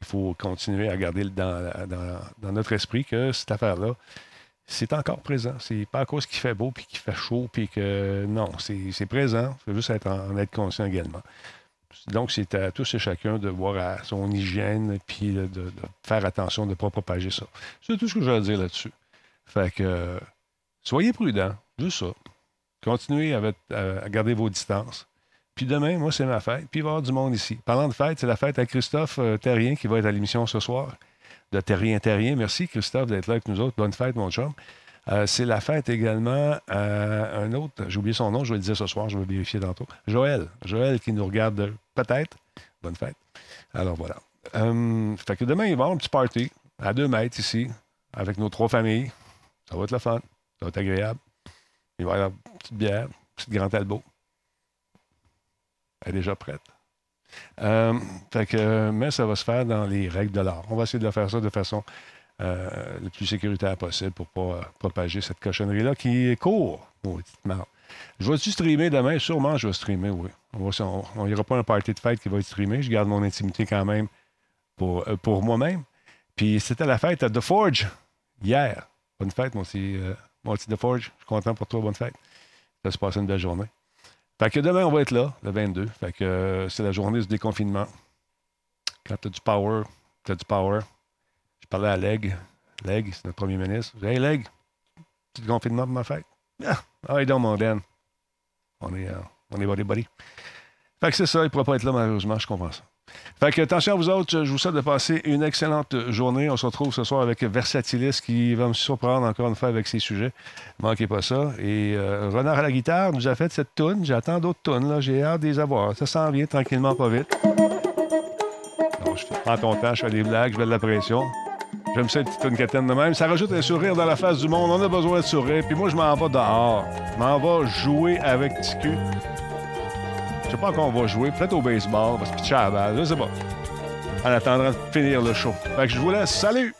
il faut continuer à garder dans, dans, notre esprit que cette affaire-là, c'est encore présent. C'est pas à cause qu'il fait beau puis qu'il fait chaud puis que non, c'est présent. Il faut juste être en, être conscient également. Donc, c'est à tous et chacun de voir à son hygiène puis de, faire attention de ne pas propager ça. C'est tout ce que j'ai à dire là-dessus. Fait que soyez prudents, juste ça. Continuez à garder vos distances. Puis demain, moi, c'est ma fête. Puis il va y avoir du monde ici. Parlant de fête, c'est la fête à Christophe euh, Terrien qui va être à l'émission ce soir. De Terrien Terrien. Merci, Christophe, d'être là avec nous autres. Bonne fête, mon chum. Euh, c'est la fête également à un autre, j'ai oublié son nom, je vais le dire ce soir, je vais vérifier tantôt. Joël. Joël qui nous regarde peut-être. Bonne fête. Alors voilà. Euh, fait que demain, il va y avoir un petit party à deux mètres ici, avec nos trois familles. Ça va être le fun. Ça va être agréable. Il va y avoir une petite bière, un petit grand albo. Elle est déjà prête. Euh, mais ça va se faire dans les règles de l'art. On va essayer de faire ça de façon euh, le plus sécuritaire possible pour ne pas euh, propager cette cochonnerie-là qui court. Oh, je vais-tu streamer demain? Sûrement, je vais streamer, oui. On n'y aura pas un party de fête qui va être streamé. Je garde mon intimité quand même pour, pour moi-même. Puis c'était la fête à The Forge hier. Bonne fête, mon petit, mon petit The Forge. Je suis content pour toi. Bonne fête. Ça se passe une belle journée. Fait que demain, on va être là, le 22. Fait que euh, c'est la journée du déconfinement. Quand tu as du power, tu as du power. Je parlais à Leg. Leg, c'est notre premier ministre. Hey, Leg, petit déconfinement pour ma fête? Ah, ah donc, mon Dan. On est, euh, on est body. Fait que c'est ça, il ne pourra pas être là, malheureusement, je comprends ça. Fait que attention à vous autres, je vous souhaite de passer une excellente journée. On se retrouve ce soir avec Versatilis qui va me surprendre encore une fois avec ses sujets. Manquez pas ça. Et euh, Renard à la guitare nous a fait cette toune. J'attends d'autres tounes. J'ai hâte de les avoir. Ça s'en vient tranquillement, pas vite. je prends ton temps, je fais des blagues, je fais de la pression. J'aime ça, une petite toune de même. Ça rajoute un sourire dans la face du monde. On a besoin de sourire. Puis moi, je m'en vais dehors. Je m'en vais jouer avec Ticu sais pas encore on va jouer, peut-être au baseball, parce que se pitcher à la je sais pas. En attendant de finir le show. Fait que je vous laisse. Salut!